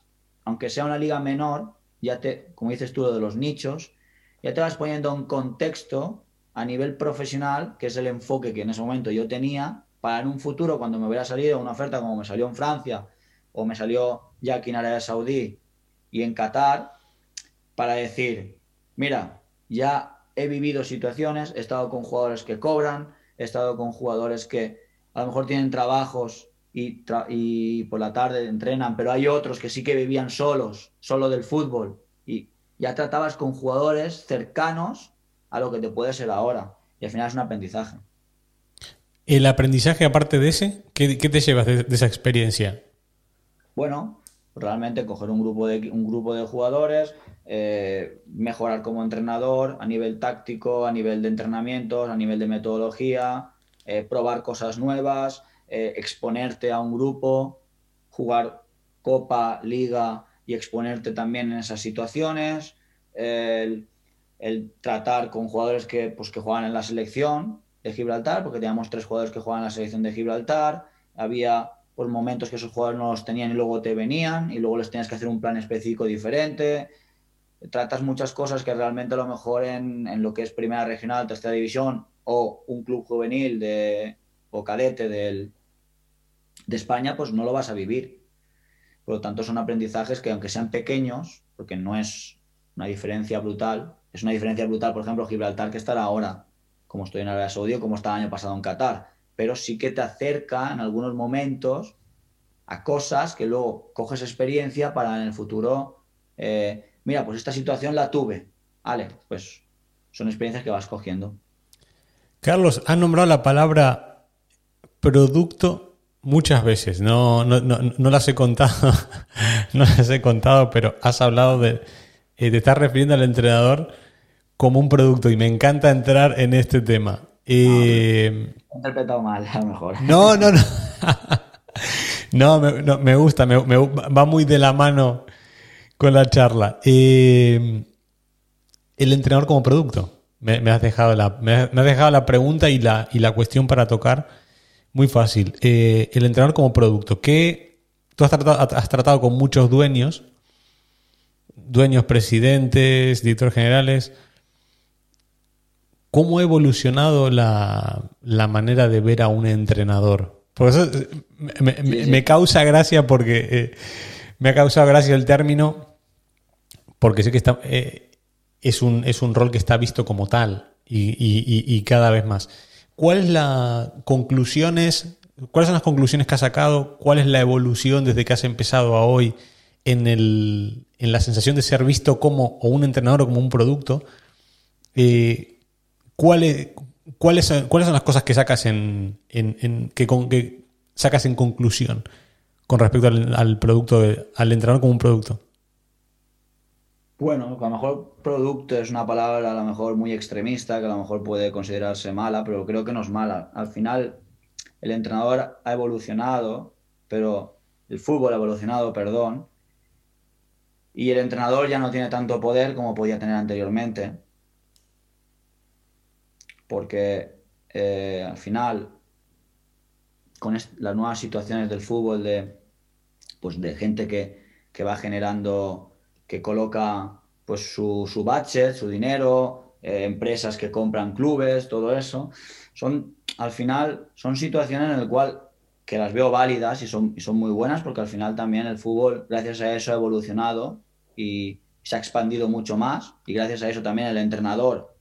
aunque sea una liga menor, ya te, como dices tú, de los nichos, ya te vas poniendo un contexto a nivel profesional, que es el enfoque que en ese momento yo tenía, para en un futuro, cuando me hubiera salido una oferta como me salió en Francia, o me salió ya aquí en Arabia Saudí y en Qatar, para decir, mira, ya he vivido situaciones, he estado con jugadores que cobran, he estado con jugadores que a lo mejor tienen trabajos y, por la tarde entrenan, pero hay otros que sí que vivían solos, solo del fútbol, y ya tratabas con jugadores cercanos a lo que te puede ser ahora, y al final es un aprendizaje. ¿El aprendizaje aparte de ese? ¿Qué, te llevas de, esa experiencia? Bueno, realmente coger un grupo de, un grupo de jugadores, eh, mejorar como entrenador a nivel táctico, a nivel de entrenamientos, a nivel de metodología, eh, probar cosas nuevas, eh, exponerte a un grupo, jugar copa, liga y exponerte también en esas situaciones, el, tratar con jugadores que, pues, que juegan en la selección de Gibraltar, porque teníamos tres jugadores que juegan en la selección de Gibraltar, había por pues, momentos que esos jugadores no los tenían y luego te venían y luego les tenías que hacer un plan específico diferente. Tratas muchas cosas que realmente a lo mejor en, en lo que es primera regional, tercera división o un club juvenil de, o cadete del, de España, pues no lo vas a vivir. Por lo tanto, son aprendizajes que, aunque sean pequeños, porque no es una diferencia brutal, es una diferencia brutal, por ejemplo, Gibraltar, que estará ahora, como estoy en Arabia Saudí como estaba el año pasado en Qatar, pero sí que te acerca en algunos momentos a cosas que luego coges experiencia para en el futuro, eh, mira, pues esta situación la tuve, vale, pues son experiencias que vas cogiendo. Carlos, ha nombrado la palabra producto Muchas veces, no, no, no, las he contado, no las he contado, pero has hablado de, eh, te estás refiriendo al entrenador como un producto y me encanta entrar en este tema. Eh, he interpretado mal, a lo mejor. No, no, no. no, me, me gusta, me, va muy de la mano con la charla. Eh, el entrenador como producto. Me, has dejado la, me, has dejado la pregunta y la, y la cuestión para tocar muy fácil. Eh, el entrenador como producto. ¿Qué, tú has tratado, has tratado con muchos dueños, dueños, presidentes, directores generales. ¿Cómo ha evolucionado la, manera de ver a un entrenador? Por eso me, causa gracia porque eh, me ha causado gracia el término porque sé que está, eh, es, un, es un rol que está visto como tal y, cada vez más. ¿Cuáles la conclusiones, cuáles son las conclusiones que has sacado? ¿Cuál es la evolución desde que has empezado a hoy en, el, en la sensación de ser visto como o un entrenador o como un producto? Eh, ¿cuáles, son, ¿Cuáles son las cosas que sacas en, en, que, que sacas en conclusión con respecto al, producto, al entrenador como un producto? Bueno, a lo mejor producto es una palabra a lo mejor muy extremista, que a lo mejor puede considerarse mala, pero creo que no es mala. Al final, el entrenador ha evolucionado, pero el fútbol ha evolucionado, perdón, y el entrenador ya no tiene tanto poder como podía tener anteriormente, porque eh, al final, con las nuevas situaciones del fútbol, de, pues de gente que, que va generando que coloca pues su, su budget, su dinero, eh, empresas que compran clubes, todo eso. Son, al final, son situaciones en las cuales que las veo válidas y son, son muy buenas porque al final también el fútbol, gracias a eso, ha evolucionado y se ha expandido mucho más y gracias a eso también el entrenador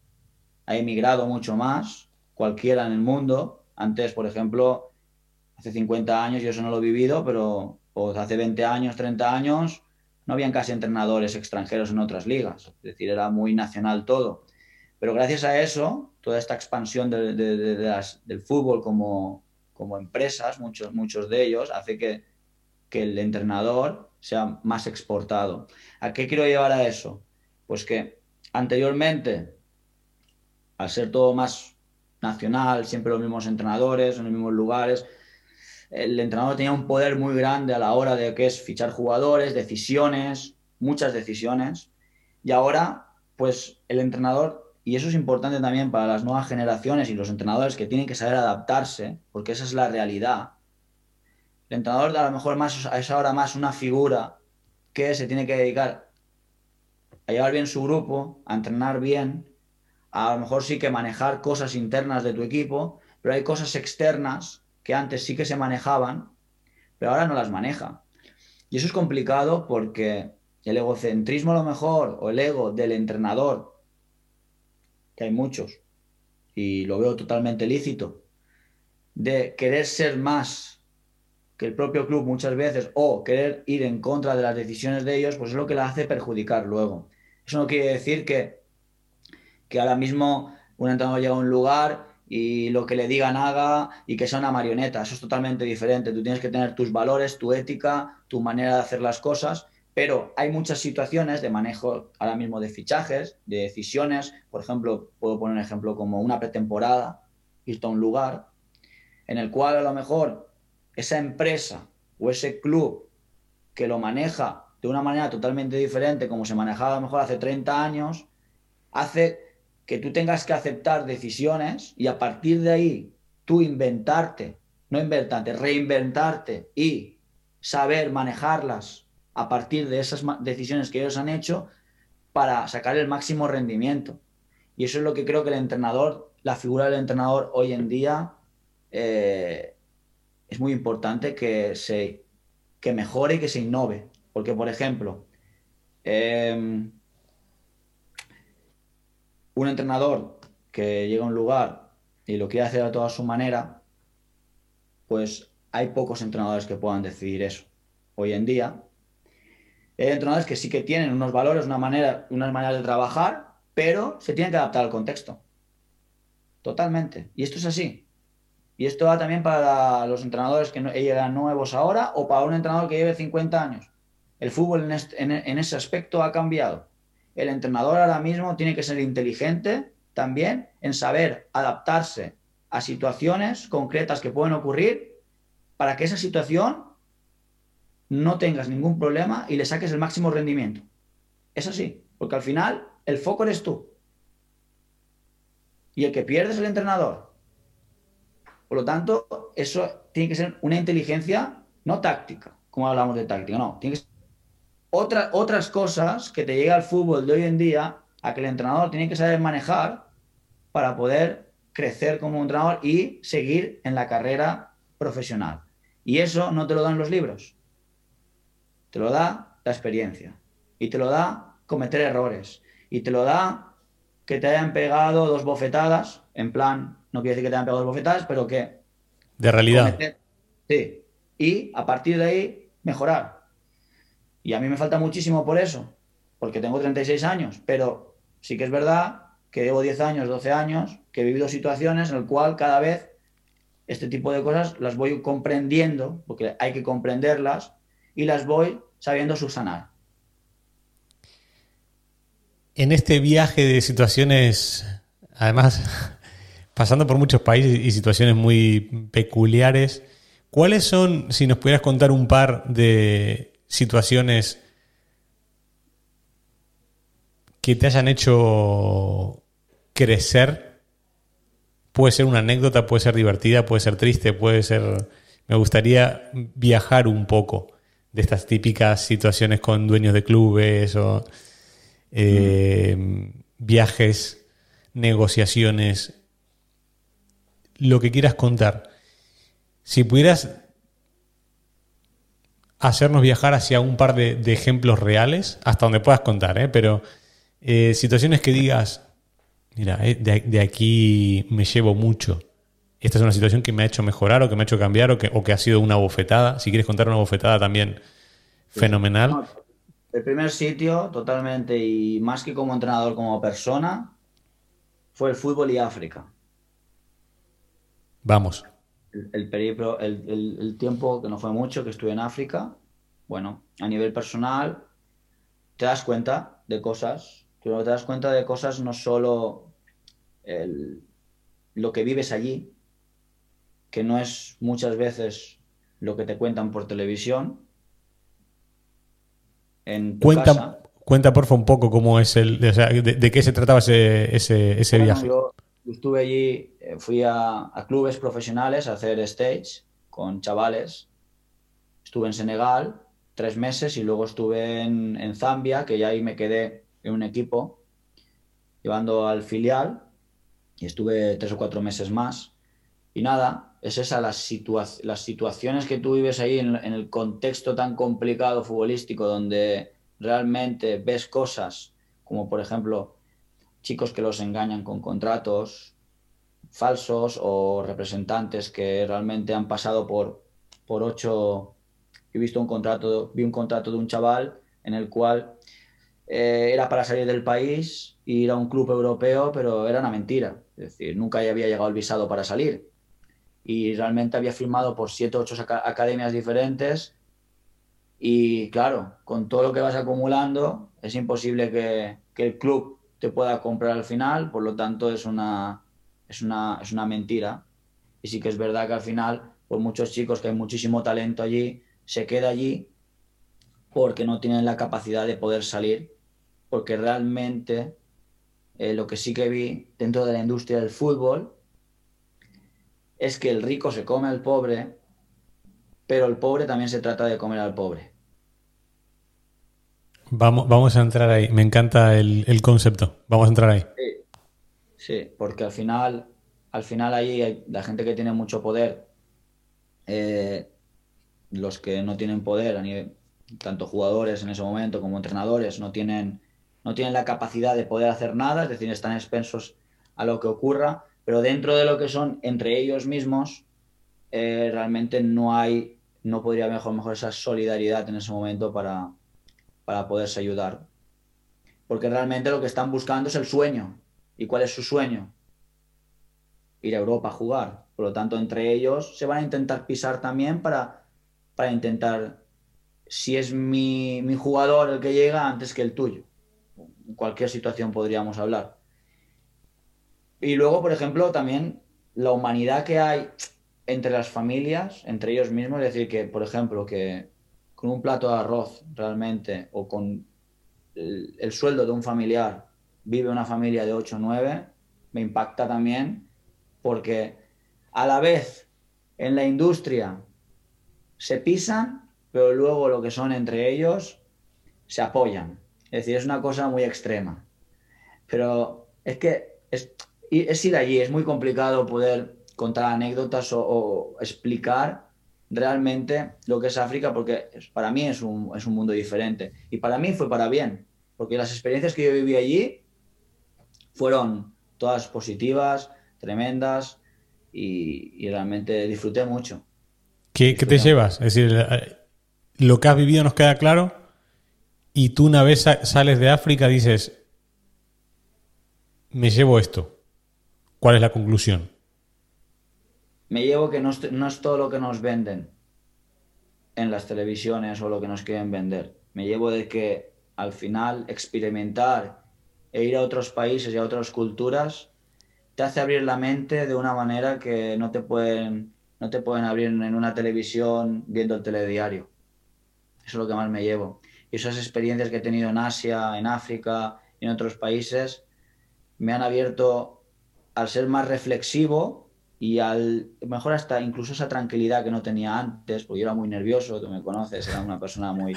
ha emigrado mucho más, cualquiera en el mundo. Antes, por ejemplo, hace 50 años, yo eso no lo he vivido, pero o hace 20 años, 30 años, no habían casi entrenadores extranjeros en otras ligas, es decir, era muy nacional todo. Pero gracias a eso, toda esta expansión del fútbol como, empresas, muchos, muchos de ellos, hace que, que el entrenador sea más exportado. ¿A qué quiero llevar a eso? Pues que anteriormente, al ser todo más nacional, siempre los mismos entrenadores, en los mismos lugares, el entrenador tenía un poder muy grande a la hora de que es fichar jugadores, decisiones, muchas decisiones. Y ahora, pues el entrenador, y eso es importante también para las nuevas generaciones y los entrenadores que tienen que saber adaptarse, porque esa es la realidad. El entrenador a lo mejor más, es ahora más una figura que se tiene que dedicar a llevar bien su grupo, a entrenar bien, a lo mejor sí que manejar cosas internas de tu equipo, pero hay cosas externas que antes sí que se manejaban, pero ahora no las maneja. Y eso es complicado porque el egocentrismo a lo mejor, o el ego del entrenador, que hay muchos, y lo veo totalmente lícito, de querer ser más que el propio club muchas veces, o querer ir en contra de las decisiones de ellos, pues es lo que le hace perjudicar luego. Eso no quiere decir que, que ahora mismo un entrenador llega a un lugar y lo que le digan haga y que sea una marioneta. Eso es totalmente diferente. Tú tienes que tener tus valores, tu ética, tu manera de hacer las cosas, pero hay muchas situaciones de manejo ahora mismo de fichajes, de decisiones. Por ejemplo, puedo poner un ejemplo como una pretemporada, irte a un lugar en el cual a lo mejor esa empresa o ese club que lo maneja de una manera totalmente diferente como se manejaba a lo mejor hace 30 años, hace que tú tengas que aceptar decisiones y a partir de ahí tú inventarte, no inventarte, reinventarte y saber manejarlas a partir de esas decisiones que ellos han hecho para sacar el máximo rendimiento. Y eso es lo que creo que el entrenador, la figura del entrenador hoy en día eh, es muy importante que se que mejore y que se innove. Porque, por ejemplo, em, un entrenador que llega a un lugar y lo quiere hacer a toda su manera, pues hay pocos entrenadores que puedan decidir eso. Hoy en día, hay entrenadores que sí que tienen unos valores, una manera, unas maneras de trabajar, pero se tienen que adaptar al contexto. Totalmente. Y esto es así. Y esto va también para los entrenadores que llegan nuevos ahora o para un entrenador que lleve 50 años. El fútbol en ese aspecto ha cambiado el entrenador ahora mismo tiene que ser inteligente también en saber adaptarse a situaciones concretas que pueden ocurrir para que esa situación no tengas ningún problema y le saques el máximo rendimiento. Es así, porque al final el foco eres tú. Y el que pierde es el entrenador. Por lo tanto, eso tiene que ser una inteligencia no táctica, como hablamos de táctica, no, tiene que ser otras cosas que te llega al fútbol de hoy en día a que el entrenador tiene que saber manejar para poder crecer como entrenador y seguir en la carrera profesional. Y eso no te lo dan los libros. te lo da la experiencia y te lo da cometer errores y te lo da que te hayan pegado dos bofetadas, en plan, no quiere decir que te hayan pegado dos bofetadas, pero que... De realidad. sí. Y a partir de ahí, mejorar. Y a mí me falta muchísimo por eso, porque tengo 36 años, pero sí que es verdad que llevo 10 años, 12 años, que he vivido situaciones en las cuales cada vez este tipo de cosas las voy comprendiendo, porque hay que comprenderlas, y las voy sabiendo subsanar. En este viaje de situaciones, además, pasando por muchos países y situaciones muy peculiares, ¿cuáles son, si nos pudieras contar un par de situaciones que te hayan hecho crecer? Puede ser una anécdota, puede ser divertida, puede ser triste, puede ser... Me gustaría viajar un poco de estas típicas situaciones con dueños de clubes o eh, viajes, negociaciones, lo que quieras contar. Si pudieras hacernos viajar hacia un par de, ejemplos reales, hasta donde puedas contar, ¿eh? pero eh, situaciones que digas, mira, de, aquí me llevo mucho. Esta es una situación que me ha hecho mejorar o que me ha hecho cambiar o que, o que ha sido una bofetada. Si quieres contar una bofetada también, fenomenal. El primer sitio, totalmente, y más que como entrenador, como persona, fue el fútbol y África. Vamos. El, periplo, el, tiempo, que no fue mucho, que estuve en África, bueno, a nivel personal, te das cuenta de cosas, te das cuenta de cosas no solo lo que vives allí, que no es muchas veces lo que te cuentan por televisión, cuenta, Cuenta, porfa, un poco cómo es el. de, qué se trataba ese, ese, viaje. Yo estuve allí, eh, fui a, clubes profesionales a hacer stage con chavales. Estuve en Senegal tres meses y luego estuve en, Zambia, que ya ahí me quedé en un equipo, llevando al filial y estuve tres o cuatro meses más. Y nada, es esa las, las situaciones que tú vives ahí en, el contexto tan complicado futbolístico donde realmente ves cosas como por ejemplo chicos que los engañan con contratos falsos o representantes que realmente han pasado por, por ocho... He visto un contrato, vi un contrato de un chaval en el cual eh, era para salir del país, ir a un club europeo, pero era una mentira. Es decir, nunca había llegado el visado para salir y realmente había firmado por siete o ocho academias diferentes y claro, con todo lo que vas acumulando es imposible que, el club te pueda comprar al final, por lo tanto es una, es una, es una mentira. Y sí que es verdad que al final, por muchos chicos que hay muchísimo talento allí, se queda allí porque no tienen la capacidad de poder salir, porque realmente eh, lo que sí que vi dentro de la industria del fútbol es que el rico se come al pobre, pero el pobre también se trata de comer al pobre. Vamos, vamos a entrar ahí. Me encanta el, concepto. Vamos a entrar ahí. Sí, porque al final, al final ahí la gente que tiene mucho poder, eh, los que no tienen poder, tanto jugadores en ese momento como entrenadores, no tienen, no tienen la capacidad de poder hacer nada, es decir, están expensos a lo que ocurra pero dentro de lo que son entre ellos mismos, eh, realmente no hay, no podría mejor, mejor esa solidaridad en ese momento para, para poderse ayudar. Porque realmente lo que están buscando es el sueño. ¿Y cuál es su sueño? Ir a Europa a jugar. Por lo tanto, entre ellos se van a intentar pisar también para, para intentar, si es mi, mi jugador el que llega antes que el tuyo. En cualquier situación podríamos hablar. Y luego, por ejemplo, también la humanidad que hay entre las familias, entre ellos mismos, es decir, que, por ejemplo, que con un plato de arroz realmente o con el, sueldo de un familiar vive una familia de 8 o 9, me impacta también porque a la vez en la industria se pisan, pero luego lo que son entre ellos se apoyan. Es decir, es una cosa muy extrema. Pero es que es, es ir allí, es muy complicado poder contar anécdotas o, explicar realmente lo que es África, porque para mí es un, es un mundo diferente. Y para mí fue para bien, porque las experiencias que yo viví allí fueron todas positivas, tremendas, y, realmente disfruté mucho. ¿Qué, ¿Qué, te llevas? Es decir, eh, lo que has vivido nos queda claro, y tú una vez sales de África dices, me llevo esto. ¿Cuál es la conclusión? Me llevo que no es, todo lo que nos venden en las televisiones o lo que nos quieren vender. Me llevo de que al final experimentar e ir a otros países y a otras culturas te hace abrir la mente de una manera que no te pueden, no te pueden abrir en una televisión viendo el telediario. Eso es lo que más me llevo. Y esas experiencias que he tenido en Asia, en África y en otros países me han abierto al ser más reflexivo y al mejor hasta incluso esa tranquilidad que no tenía antes, porque yo era muy nervioso, tú me conoces, era una persona muy,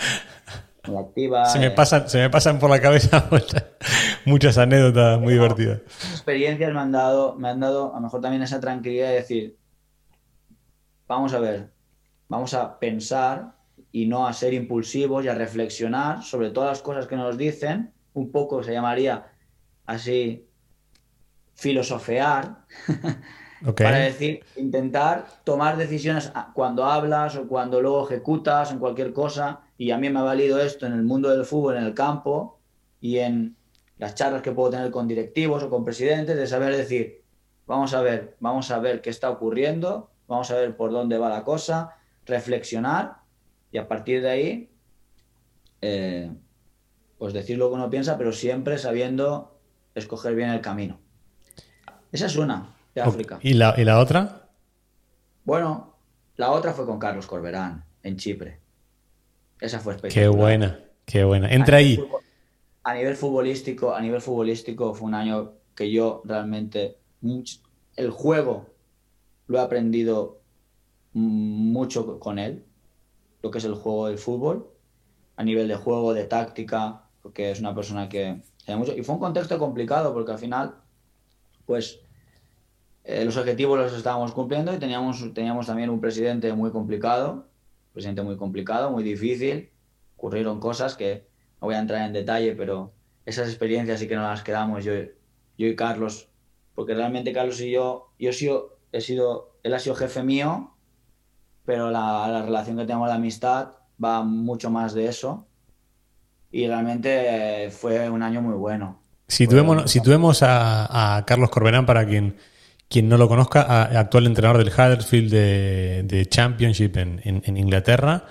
activa. Se me, eh. pasan, se me pasan por la cabeza muchas, anécdotas muy divertidas. Experiencias me han dado, me han dado a lo mejor también esa tranquilidad de decir, vamos a ver, vamos a pensar y no a ser impulsivos y a reflexionar sobre todas las cosas que nos dicen, un poco se llamaría así filosofear Para decir, intentar tomar decisiones cuando hablas o cuando luego ejecutas en cualquier cosa. Y a mí me ha valido esto en el mundo del fútbol, en el campo y en las charlas que puedo tener con directivos o con presidentes, de saber decir, vamos a ver, vamos a ver qué está ocurriendo, vamos a ver por dónde va la cosa, reflexionar y a partir de ahí, eh, pues decir lo que uno piensa, pero siempre sabiendo escoger bien el camino. Esa es una de África. ¿Y la, ¿Y la otra? Bueno, la otra fue con Carlos Corberán, en Chipre. Esa fue especial. Qué buena, qué buena. Entra ahí. A nivel futbolístico, a nivel futbolístico fue un año que yo realmente el juego lo he aprendido mucho con él, lo que es el juego del fútbol, a nivel de juego, de táctica, porque es una persona que mucho. Y fue un contexto complicado porque al final, pues eh, los objetivos los estábamos cumpliendo y teníamos, teníamos también un presidente muy complicado, presidente muy complicado, muy difícil. Ocurrieron cosas que no voy a entrar en detalle, pero esas experiencias sí que no las quedamos yo, yo y Carlos, porque realmente Carlos y yo, yo he sido, he sido, él ha sido jefe mío, pero la, la relación que tenemos de amistad va mucho más de eso. Y realmente eh, fue un año muy bueno. Si tuvimos, si tuvimos a, a Carlos Corberán, para quien quien no lo conozca, actual entrenador del Huddersfield de, Championship en, Inglaterra.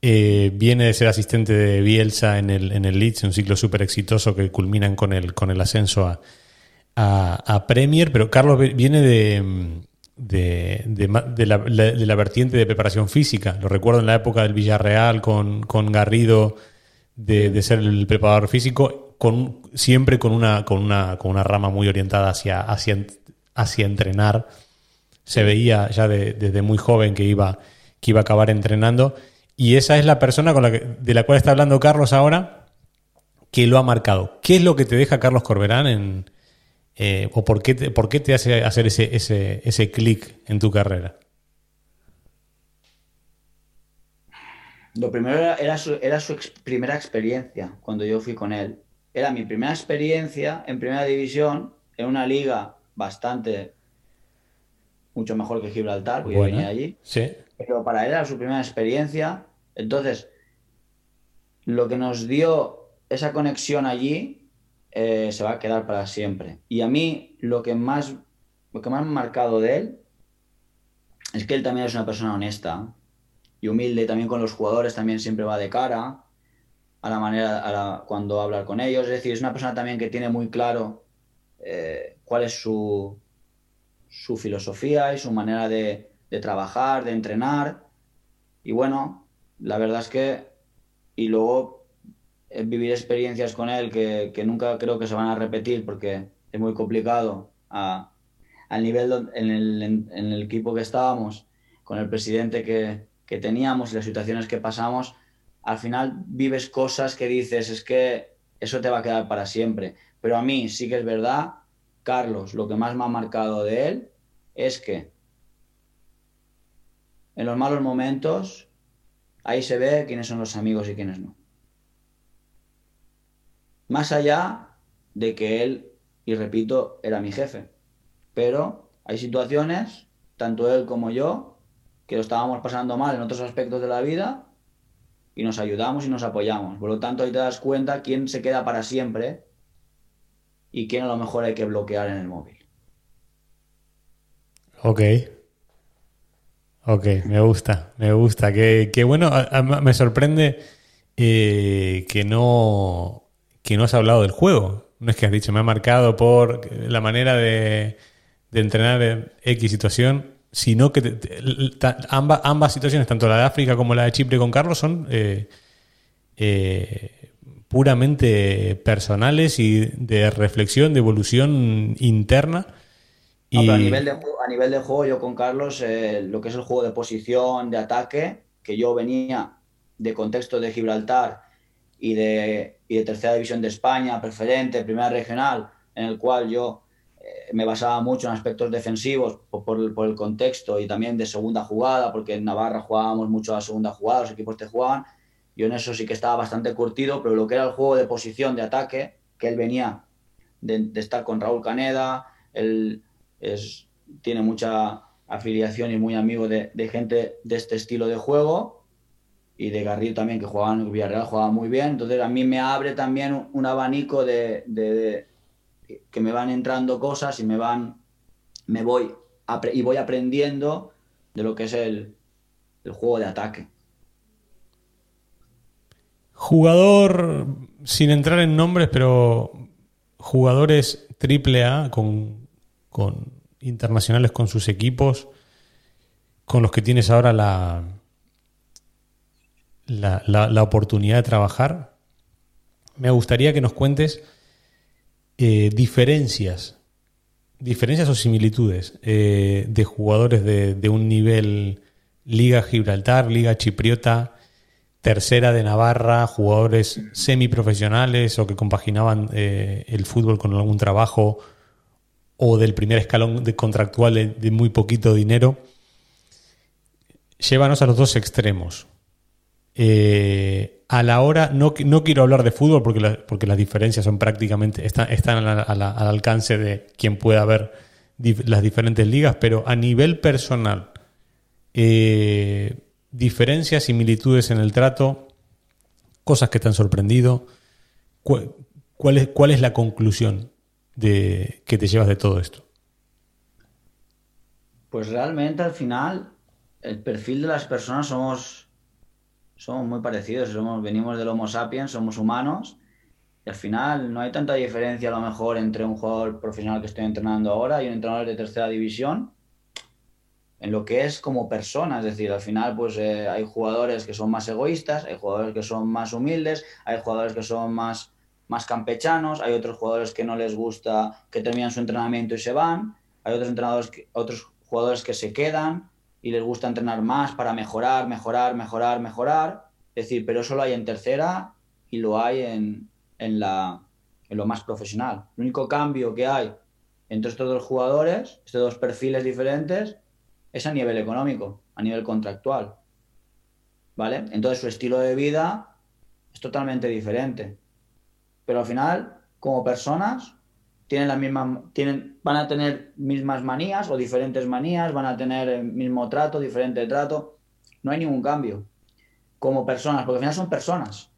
Eh, viene de ser asistente de Bielsa en el, Leeds, un ciclo súper exitoso que culminan con el, con el ascenso a, Premier. Pero Carlos viene de, la, vertiente de preparación física. Lo recuerdo en la época del Villarreal con, Garrido de, ser el preparador físico, siempre con una, con, una, con una rama muy orientada hacia, hacia hacia entrenar. Se veía ya desde muy joven que iba, que iba a acabar entrenando. Y esa es la persona con la que, de la cual está hablando Carlos ahora, que lo ha marcado. ¿Qué es lo que te deja Carlos Corberán en, eh, o por qué, te, por qué te hace hacer ese, ese, ese clic en tu carrera? Lo primero era, su, era su primera experiencia cuando yo fui con él. Era mi primera experiencia en primera división en una liga bastante, mucho mejor que Gibraltar, porque venía allí. Sí. Pero para él era su primera experiencia. Entonces, lo que nos dio esa conexión allí eh, se va a quedar para siempre. Y a mí lo que más, lo que más me ha marcado de él es que él también es una persona honesta y humilde, también con los jugadores, también siempre va de cara a la manera, a cuando hablar con ellos. Es decir, es una persona también que tiene muy claro eh, cuál es su, su, filosofía y su manera de, trabajar, de entrenar. Y bueno, la verdad es que, y luego eh, vivir experiencias con él que, nunca creo que se van a repetir porque es muy complicado al nivel en el, en, el, equipo que estábamos, con el presidente que, que teníamos y las situaciones que pasamos, al final vives cosas que dices, es que eso te va a quedar para siempre. Pero a mí sí que es verdad, Carlos, lo que más me ha marcado de él es que en los malos momentos, ahí se ve quiénes son los amigos y quiénes no. Más allá de que él, y repito, era mi jefe. Pero hay situaciones, tanto él como yo, que lo estábamos pasando mal en otros aspectos de la vida y nos ayudamos y nos apoyamos. Por lo tanto, ahí te das cuenta quién se queda para siempre y quién a lo mejor hay que bloquear en el móvil. Ok. Ok, me gusta, me gusta. Que, bueno, me sorprende eh, que no que no has hablado del juego. No es que has dicho, me ha marcado por la manera de, entrenar en X situación, sino que ambas, situaciones, tanto la de África como la de Chipre con Carlos, son eh, eh, puramente personales y de reflexión, de evolución interna a, nivel de, a nivel de juego, yo con Carlos, eh, lo que es el juego de posición, de ataque, que yo venía de contexto de Gibraltar y de, y de tercera división de España, preferente, primera regional, en el cual yo eh, me basaba mucho en aspectos defensivos por, por, el contexto y también de segunda jugada, porque en Navarra jugábamos mucho a segunda jugada, los equipos te jugaban. Yo en eso sí que estaba bastante curtido, pero lo que era el juego de posición, de ataque, que él venía de, de estar con Raúl Caneda, el, es, tiene mucha afiliación y muy amigo de, gente de este estilo de juego y de Garrido también, que jugaba en Villarreal, jugaba muy bien. Entonces a mí me abre también un, abanico de, que me van entrando cosas y me van, me voy y voy aprendiendo de lo que es el, el juego de ataque. Jugador, sin entrar en nombres, pero jugadores triple A con con internacionales con sus equipos, con los que tienes ahora la, la, oportunidad de trabajar, me gustaría que nos cuentes eh, diferencias, diferencias o similitudes eh, de jugadores de, un nivel Liga Gibraltar, Liga Chipriota, tercera de Navarra, jugadores semiprofesionales o que compaginaban eh, el fútbol con algún trabajo o del primer escalón de contractual de, muy poquito dinero, llévanos a los dos extremos. Eh, a la hora, no, no, quiero hablar de fútbol porque, porque las diferencias son prácticamente, están, están al, alcance de quien pueda ver las diferentes ligas, pero a nivel personal, eh, diferencias, similitudes en el trato, cosas que te han sorprendido, ¿cuál, es, cuál es la conclusión de, que te llevas de todo esto? Pues realmente al final el perfil de las personas somos, somos muy parecidos, somos, venimos del Homo sapiens, somos humanos. Y al final no hay tanta diferencia a lo mejor entre un jugador profesional que estoy entrenando ahora y un entrenador de tercera división en lo que es como persona, es decir, al final pues eh, hay jugadores que son más egoístas, hay jugadores que son más humildes, hay jugadores que son más más campechanos, hay otros jugadores que no les gusta, que terminan su entrenamiento y se van, hay otros entrenadores, otros jugadores que se quedan y les gusta entrenar más para mejorar, mejorar, mejorar, mejorar. Es decir, pero eso lo hay en tercera y lo hay en, en, la, en lo más profesional. El único cambio que hay entre estos dos jugadores, estos dos perfiles diferentes, es a nivel económico, a nivel contractual. ¿Vale? Entonces su estilo de vida es totalmente diferente pero al final, como personas, tienen las mismas, tienen, van a tener mismas manías o diferentes manías, van a tener el mismo trato, diferente trato. No hay ningún cambio. Como personas, porque al final son personas.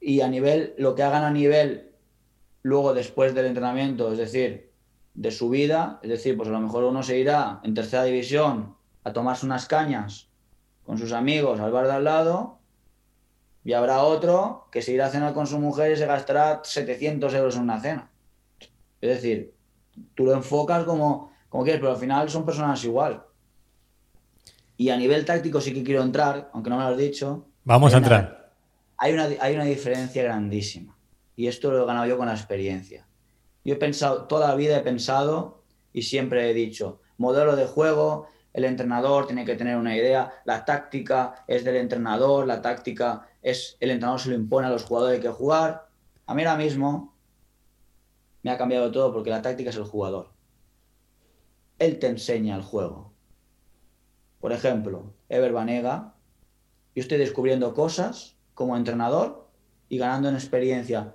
Y a nivel, lo que hagan a nivel luego después del entrenamiento, es decir, de su vida, es decir, pues a lo mejor uno se irá en tercera división a tomarse unas cañas con sus amigos al bar de al lado y habrá otro que se irá a cenar con su mujer y se gastará 700 euros en una cena. Es decir, tú lo enfocas como, como quieres, pero al final son personas igual. Y a nivel táctico sí que quiero entrar, aunque no me lo has dicho. Vamos a entrar. hay, una, hay una diferencia grandísima. Y esto lo he ganado yo con la experiencia. Yo he pensado, toda la vida he pensado y siempre he dicho, modelo de juego, el entrenador tiene que tener una idea, la táctica es del entrenador, la táctica es el entrenador se lo impone a los jugadores que jugar. A mí ahora mismo me ha cambiado todo porque la táctica es el jugador. Él te enseña el juego. por ejemplo, Ever Banega, yo estoy descubriendo cosas como entrenador y ganando en experiencia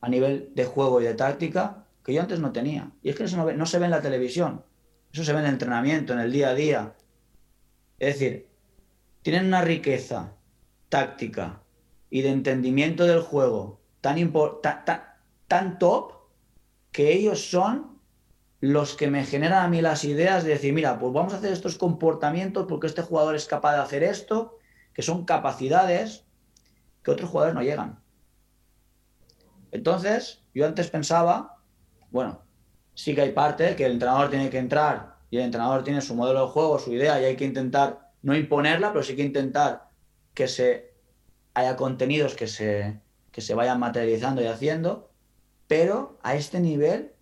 a nivel de juego y de táctica que yo antes no tenía. Y es que eso no, no se ve en la televisión, eso se ve en el entrenamiento, en el día a día. Es decir, tienen una riqueza táctica y de entendimiento del juego tan, tan top que ellos son los que me generan a mí las ideas de decir, mira, pues vamos a hacer estos comportamientos porque este jugador es capaz de hacer esto, que son capacidades que otros jugadores no llegan. Entonces, yo antes pensaba, bueno, sí que hay parte que el entrenador tiene que entrar y el entrenador tiene su modelo de juego, su idea, y hay que intentar no imponerla, pero sí que intentar que se haya contenidos que se, que se vayan materializando y haciendo, pero a este nivel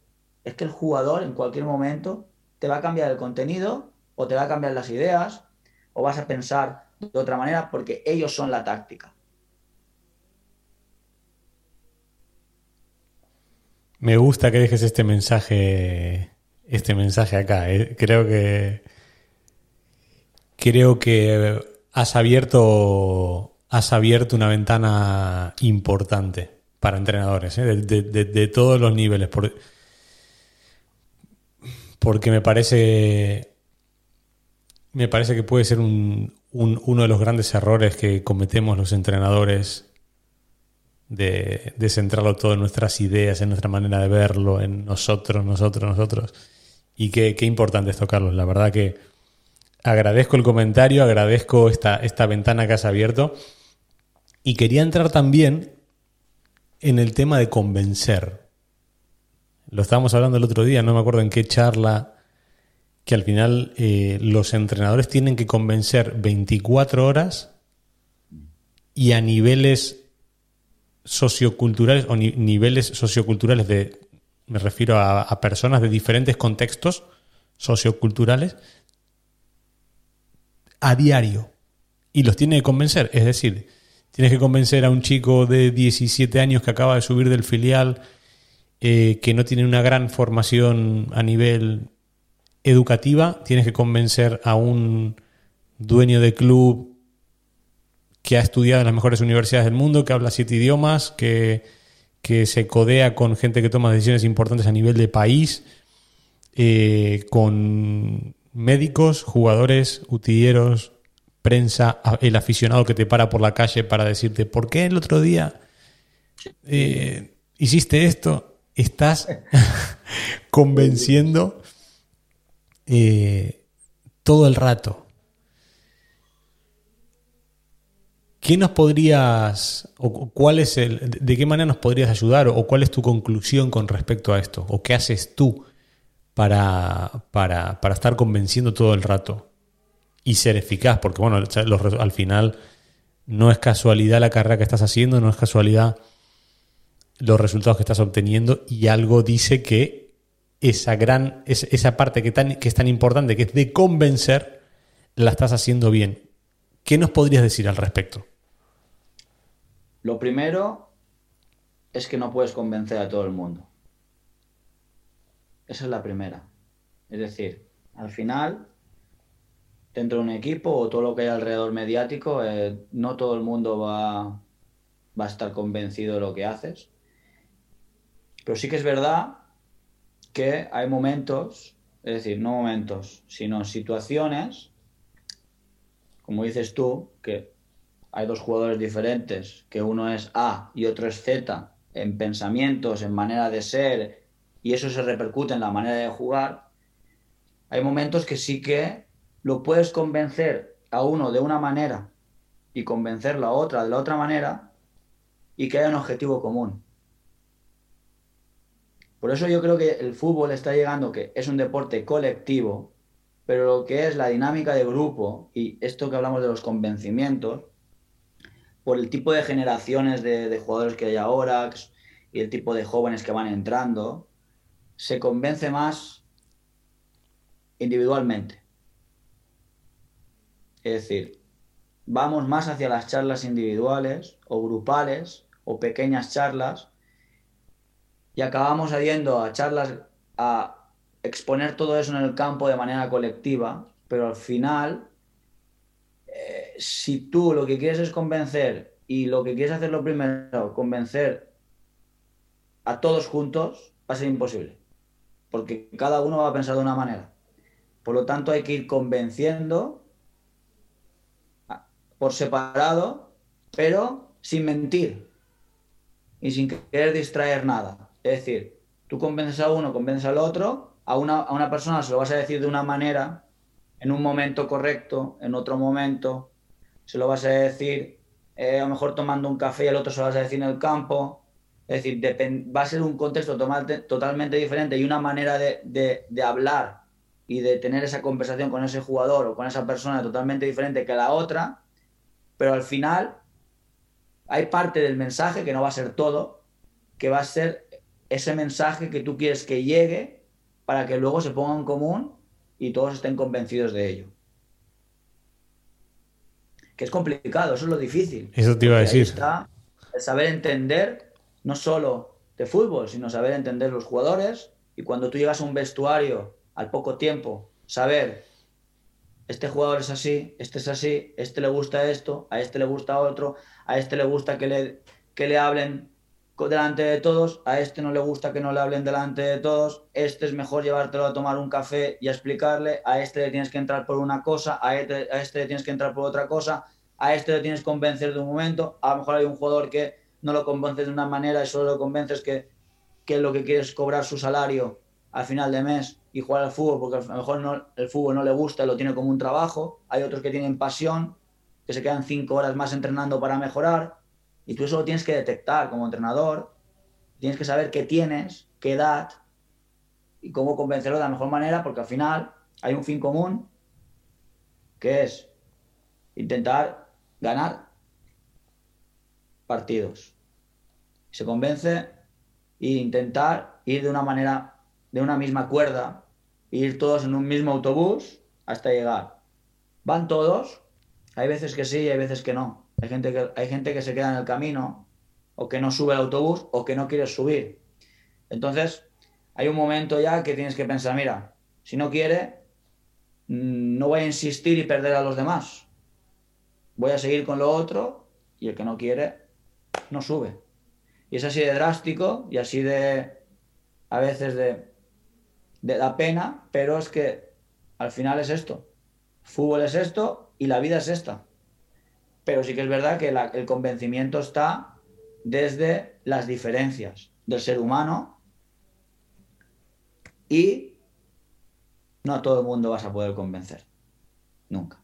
es que el jugador en cualquier momento te va a cambiar el contenido o te va a cambiar las ideas o vas a pensar de otra manera porque ellos son la táctica. Me gusta que dejes este mensaje, este mensaje acá. Eh. Creo que creo que has abierto has abierto una ventana importante para entrenadores, ¿eh? de, todos los niveles. porque me parece. Me parece que puede ser un, uno de los grandes errores que cometemos los entrenadores de, de, centrarlo todo en nuestras ideas, en nuestra manera de verlo, en nosotros, nosotros, nosotros. Y qué, qué importante esto, Carlos. La verdad que agradezco el comentario, agradezco esta, esta ventana que has abierto. Y quería entrar también en el tema de convencer. Lo estábamos hablando el otro día, no me acuerdo en qué charla, que al final eh, los entrenadores tienen que convencer 24 horas y a niveles socioculturales o niveles socioculturales de, me refiero a, personas de diferentes contextos socioculturales, a diario. Y los tiene que convencer. Es decir, Tienes que convencer a un chico de 17 años que acaba de subir del filial, eh, que no tiene una gran formación a nivel educativa. Tienes que convencer a un dueño de club que ha estudiado en las mejores universidades del mundo, que habla siete idiomas, que, se codea con gente que toma decisiones importantes a nivel de país, eh, con médicos, jugadores, utilleros, prensa, el aficionado que te para por la calle para decirte, ¿por qué el otro día eh, hiciste esto? Estás convenciendo eh, todo el rato. ¿Qué nos podrías, o cuál es el, de qué manera nos podrías ayudar, o cuál es tu conclusión con respecto a esto, o qué haces tú para, para, para estar convenciendo todo el rato? y ser eficaz, porque bueno, al final no es casualidad la carrera que estás haciendo, no es casualidad los resultados que estás obteniendo y algo dice que esa gran, esa parte que, es tan importante, que es de convencer, la estás haciendo bien. ¿Qué nos podrías decir al respecto? Lo primero es que no puedes convencer a todo el mundo. Esa es la primera. Es decir, al final dentro de un equipo o todo lo que hay alrededor mediático, eh, no todo el mundo va, va a estar convencido de lo que haces. Pero sí que es verdad que hay momentos, es decir, no momentos, sino situaciones, como dices tú, que hay dos jugadores diferentes, que uno es A y otro es Z, en pensamientos, en manera de ser, y eso se repercute en la manera de jugar, hay momentos que sí que lo puedes convencer a uno de una manera y convencerlo a otra de la otra manera y que haya un objetivo común. Por eso yo creo que el fútbol está llegando, que es un deporte colectivo, pero lo que es la dinámica de grupo y esto que hablamos de los convencimientos, por el tipo de generaciones de, jugadores que hay ahora y el tipo de jóvenes que van entrando, se convence más individualmente. Es decir, vamos más hacia las charlas individuales o grupales o pequeñas charlas y acabamos yendo a charlas a exponer todo eso en el campo de manera colectiva, pero al final si tú lo que quieres es convencer y lo que quieres hacer lo primero, convencer a todos juntos, va a ser imposible. Porque cada uno va a pensar de una manera. Por lo tanto, hay que ir convenciendo por separado, pero sin mentir y sin querer distraer nada. Es decir, tú convences a uno, convences al otro, a una, a una persona se lo vas a decir de una manera, en un momento correcto, en otro momento, se lo vas a decir eh, a lo mejor tomando un café y al otro se lo vas a decir en el campo. Es decir, va a ser un contexto totalmente diferente y una manera de, de, hablar y de tener esa conversación con ese jugador o con esa persona totalmente diferente que la otra, pero al final hay parte del mensaje, que no va a ser todo, que va a ser ese mensaje que tú quieres que llegue para que luego se ponga en común y todos estén convencidos de ello. Que es complicado, eso es lo difícil. Eso te iba a decir. está el saber entender no solo de fútbol, sino saber entender los jugadores y cuando tú llegas a un vestuario al poco tiempo, saber este jugador es así, este es así, este le gusta esto, a este le gusta otro, a este le gusta que le, que le hablen delante de todos, a este no le gusta que no le hablen delante de todos, este es mejor llevártelo a tomar un café y a explicarle, a este le tienes que entrar por una cosa, a este, a este le tienes que entrar por otra cosa, a este le tienes que convencer de un momento, a lo mejor hay un jugador que no lo convences de una manera y solo lo convences que, que lo que quiere es cobrar su salario al final de mes y jugar al fútbol porque a lo mejor no, el fútbol no le gusta lo tiene como un trabajo, hay otros que tienen pasión, que se quedan cinco horas más entrenando para mejorar, y tú eso lo tienes que detectar como entrenador. Tienes que saber qué tienes, qué edad y cómo convencerlo de la mejor manera, porque al final hay un fin común que es intentar ganar partidos. Se convence e intentar ir de una manera, de una misma cuerda, ir todos en un mismo autobús hasta llegar. Van todos, hay veces que sí y hay veces que no. Hay gente, que, hay gente que se queda en el camino o que no sube al autobús o que no quiere subir. Entonces, hay un momento ya que tienes que pensar, mira, si no quiere, mm, no voy a insistir y perder a los demás. Voy a seguir con lo otro y el que no quiere, no sube. Y es así de drástico y así de, a veces de, de la pena, pero es que al final es esto. Fútbol es esto y la vida es esta pero sí que es verdad que el convencimiento está desde las diferencias del ser humano y no a todo el mundo vas a poder convencer. Nunca.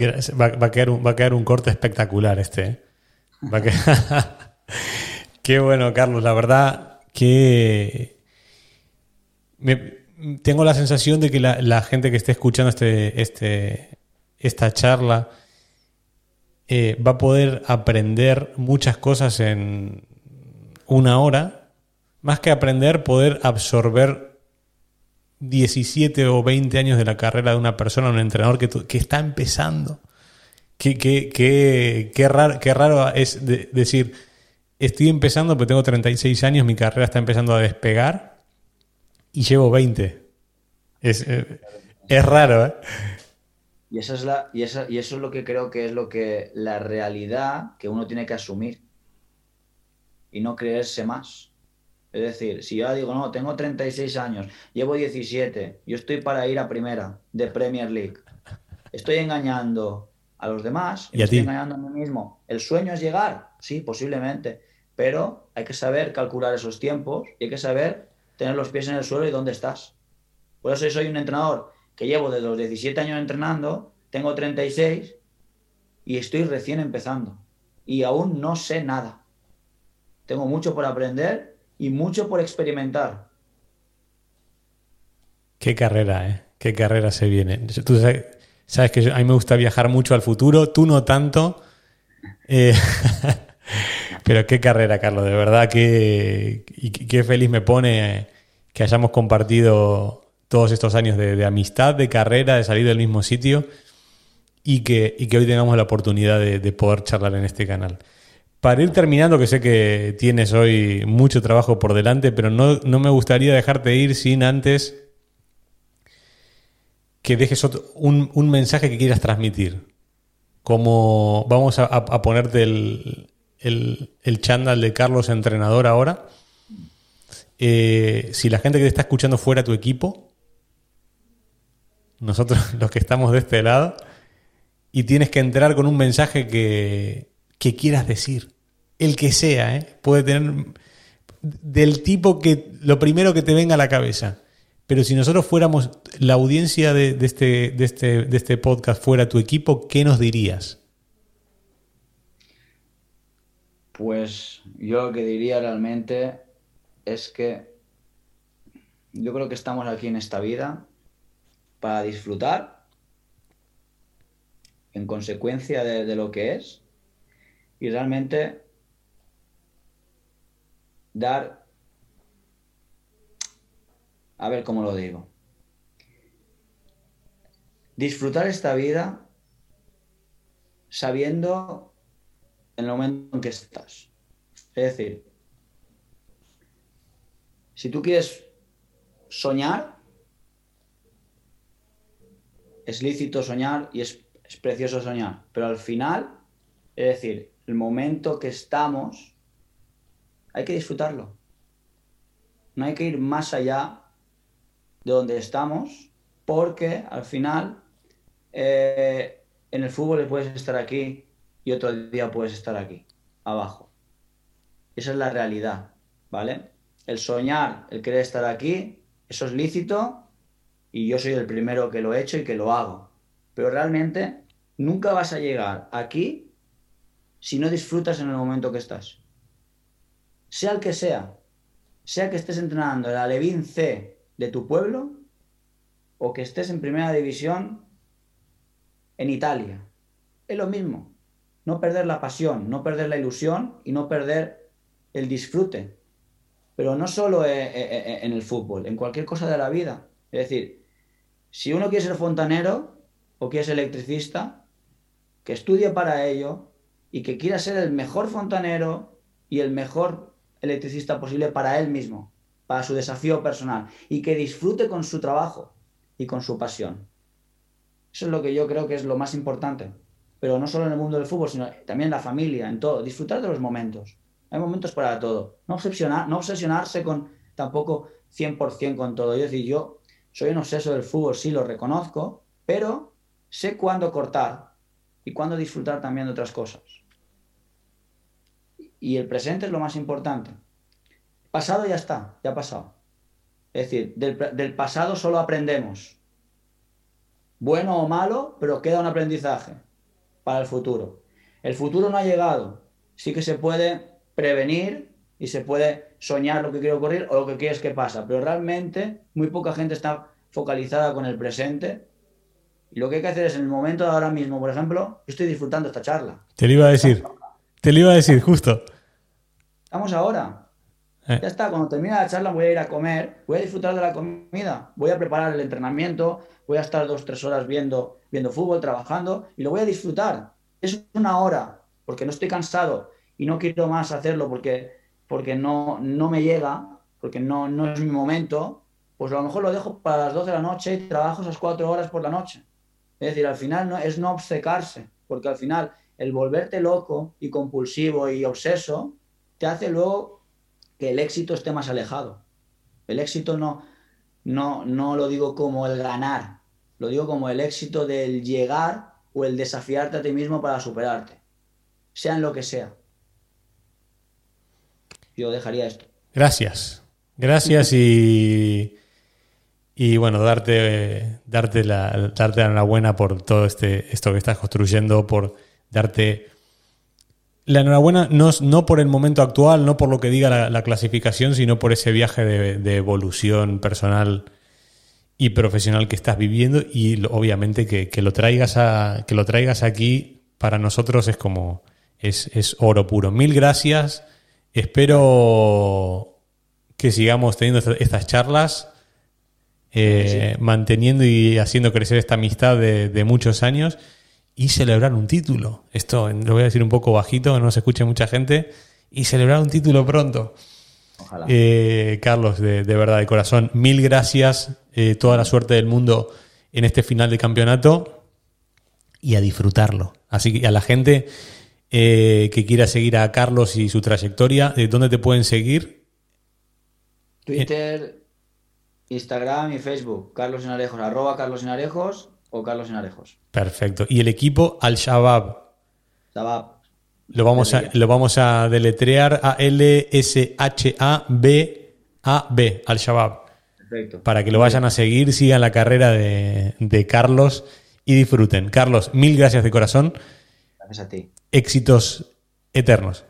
Va, a, quedar un, va a quedar un corte espectacular este. ¿eh? Qué bueno, Carlos. La verdad que tengo la sensación de que la, gente que esté escuchando este, este, esta charla eh, va a poder aprender muchas cosas en una hora, más que aprender, poder absorber 17 o 20 años de la carrera de una persona, un entrenador que, está empezando. Qué, qué, qué, qué, raro, qué raro es decir, estoy empezando, pero tengo 36 años, mi carrera está empezando a despegar y llevo 20. Es, eh, es raro, ¿eh? Y, esa es la, y, esa, y eso es lo que creo que es lo que la realidad que uno tiene que asumir y no creerse más. Es decir, si yo digo, no, tengo 36 años, llevo 17, yo estoy para ir a primera de Premier League, estoy engañando a los demás, ¿Y estoy engañando a mí mismo. ¿El sueño es llegar? Sí, posiblemente, pero hay que saber calcular esos tiempos y hay que saber tener los pies en el suelo y dónde estás. Por eso soy un entrenador que llevo desde los 17 años entrenando, tengo 36 y estoy recién empezando. Y aún no sé nada. Tengo mucho por aprender y mucho por experimentar. Qué carrera, ¿eh? Qué carrera se viene. Tú sabes, que a mí me gusta viajar mucho al futuro, tú no tanto. Eh, pero qué carrera, Carlos, de verdad que qué feliz me pone que hayamos compartido todos estos años de, amistad, de carrera, de salir del mismo sitio y que, que hoy tengamos la oportunidad de, poder charlar en este canal. Para ir terminando, que sé que tienes hoy mucho trabajo por delante, pero no, me gustaría dejarte ir sin antes que dejes un, mensaje que quieras transmitir. como vamos a, ponerte el, el, chándal de Carlos entrenador ahora. Eh, si la gente que te está escuchando fuera tu equipo, nosotros los que estamos de este lado, y tienes que entrar con un mensaje que, que quieras decir, el que sea, ¿eh? puede tener del tipo que lo primero que te venga a la cabeza. Pero si nosotros fuéramos la audiencia de, este, de, este, de este podcast, fuera tu equipo, ¿qué nos dirías? Pues yo lo que diría realmente es que yo creo que estamos aquí en esta vida para disfrutar en consecuencia de, lo que es y realmente dar, a ver cómo lo digo, disfrutar esta vida sabiendo en el momento en que estás. Es decir, si tú quieres soñar, es lícito soñar y es, es, precioso soñar, pero al final, es decir, el momento que estamos hay que disfrutarlo. No hay que ir más allá de donde estamos, porque al final eh, en el fútbol puedes estar aquí y otro día puedes estar aquí, abajo. Esa es la realidad, ¿vale? El soñar, el querer estar aquí, eso es lícito y yo soy el primero que lo he hecho y que lo hago. Pero realmente nunca vas a llegar aquí si no disfrutas en el momento que estás sea el que sea, sea que estés entrenando el Alevín C de tu pueblo o que estés en primera división en Italia. Es lo mismo. No perder la pasión, no perder la ilusión y no perder el disfrute. Pero no solo e, e, e, en el fútbol, en cualquier cosa de la vida. Es decir, si uno quiere ser fontanero o quiere ser electricista, que estudie para ello y que quiera ser el mejor fontanero y el mejor electricista posible para él mismo, para su desafío personal y que disfrute con su trabajo y con su pasión. Eso es lo que yo creo que es lo más importante. Pero no solo en el mundo del fútbol, sino también en la familia, en todo. Disfrutar de los momentos. Hay momentos para todo. No, obsesionar, no obsesionarse con tampoco 100% con todo. Es decir, yo soy un obseso del fútbol, sí lo reconozco, pero sé cuándo cortar y cuándo disfrutar también de otras cosas y el presente es lo más importante. Pasado ya está, ya ha pasado. Es decir, del, pasado solo aprendemos. Bueno o malo, pero queda un aprendizaje para el futuro. El futuro no ha llegado. Sí que se puede prevenir y se puede soñar lo que quiere ocurrir o lo que quieres que pasa, pero realmente muy poca gente está focalizada con el presente. Y lo que hay que hacer es en el momento de ahora mismo, por ejemplo, estoy disfrutando esta charla. Te lo iba a decir. Te lo iba a decir, justo. Estamos ahora. Eh. Ya está, cuando termine la charla voy a ir a comer, voy a disfrutar de la comida, voy a preparar el entrenamiento, voy a estar dos, tres horas viendo, viendo fútbol, trabajando y lo voy a disfrutar. Es una hora, porque no estoy cansado y no quiero más hacerlo porque, porque no, no me llega, porque no, no es mi momento, pues a lo mejor lo dejo para las 12 de la noche y trabajo esas cuatro horas por la noche. Es decir, al final no, es no obcecarse, porque al final el volverte loco y compulsivo y obseso te hace luego que el éxito esté más alejado. El éxito no, no, no lo digo como el ganar, lo digo como el éxito del llegar o el desafiarte a ti mismo para superarte, sea en lo que sea. Yo dejaría esto. Gracias. Gracias y, y bueno, darte, darte, la, darte la enhorabuena por todo este, esto que estás construyendo, por darte la enhorabuena no, no por el momento actual, no por lo que diga la, clasificación, sino por ese viaje de, evolución personal y profesional que estás viviendo y obviamente que, lo traigas a, que lo traigas aquí para nosotros es como es, oro puro. Mil gracias. Espero que sigamos teniendo estas charlas, eh, manteniendo y haciendo crecer esta amistad de muchos años y celebrar un título. Esto lo voy a decir un poco bajito, no se escuche mucha gente. Y celebrar un título pronto. Ojalá. Eh, Carlos, de, verdad, de corazón, mil gracias. Eh, toda la suerte del mundo en este final de campeonato. y a disfrutarlo. Así que a la gente eh, que quiera seguir a Carlos y su trayectoria, ¿de dónde te pueden seguir? Twitter, Instagram y Facebook. Carlos Sinarejos, arroba Carlos Sinarejos o Carlos Sinarejos. Perfecto. Y el equipo Al Shabab. Shabab. Lo vamos, a, lo vamos a deletrear a L-S-H-A-B-A-B, Al Shabab. Perfecto. Para que lo vayan a seguir, sigan la carrera de, de Carlos y disfruten. Carlos, mil gracias de corazón. Gracias a ti. Éxitos eternos.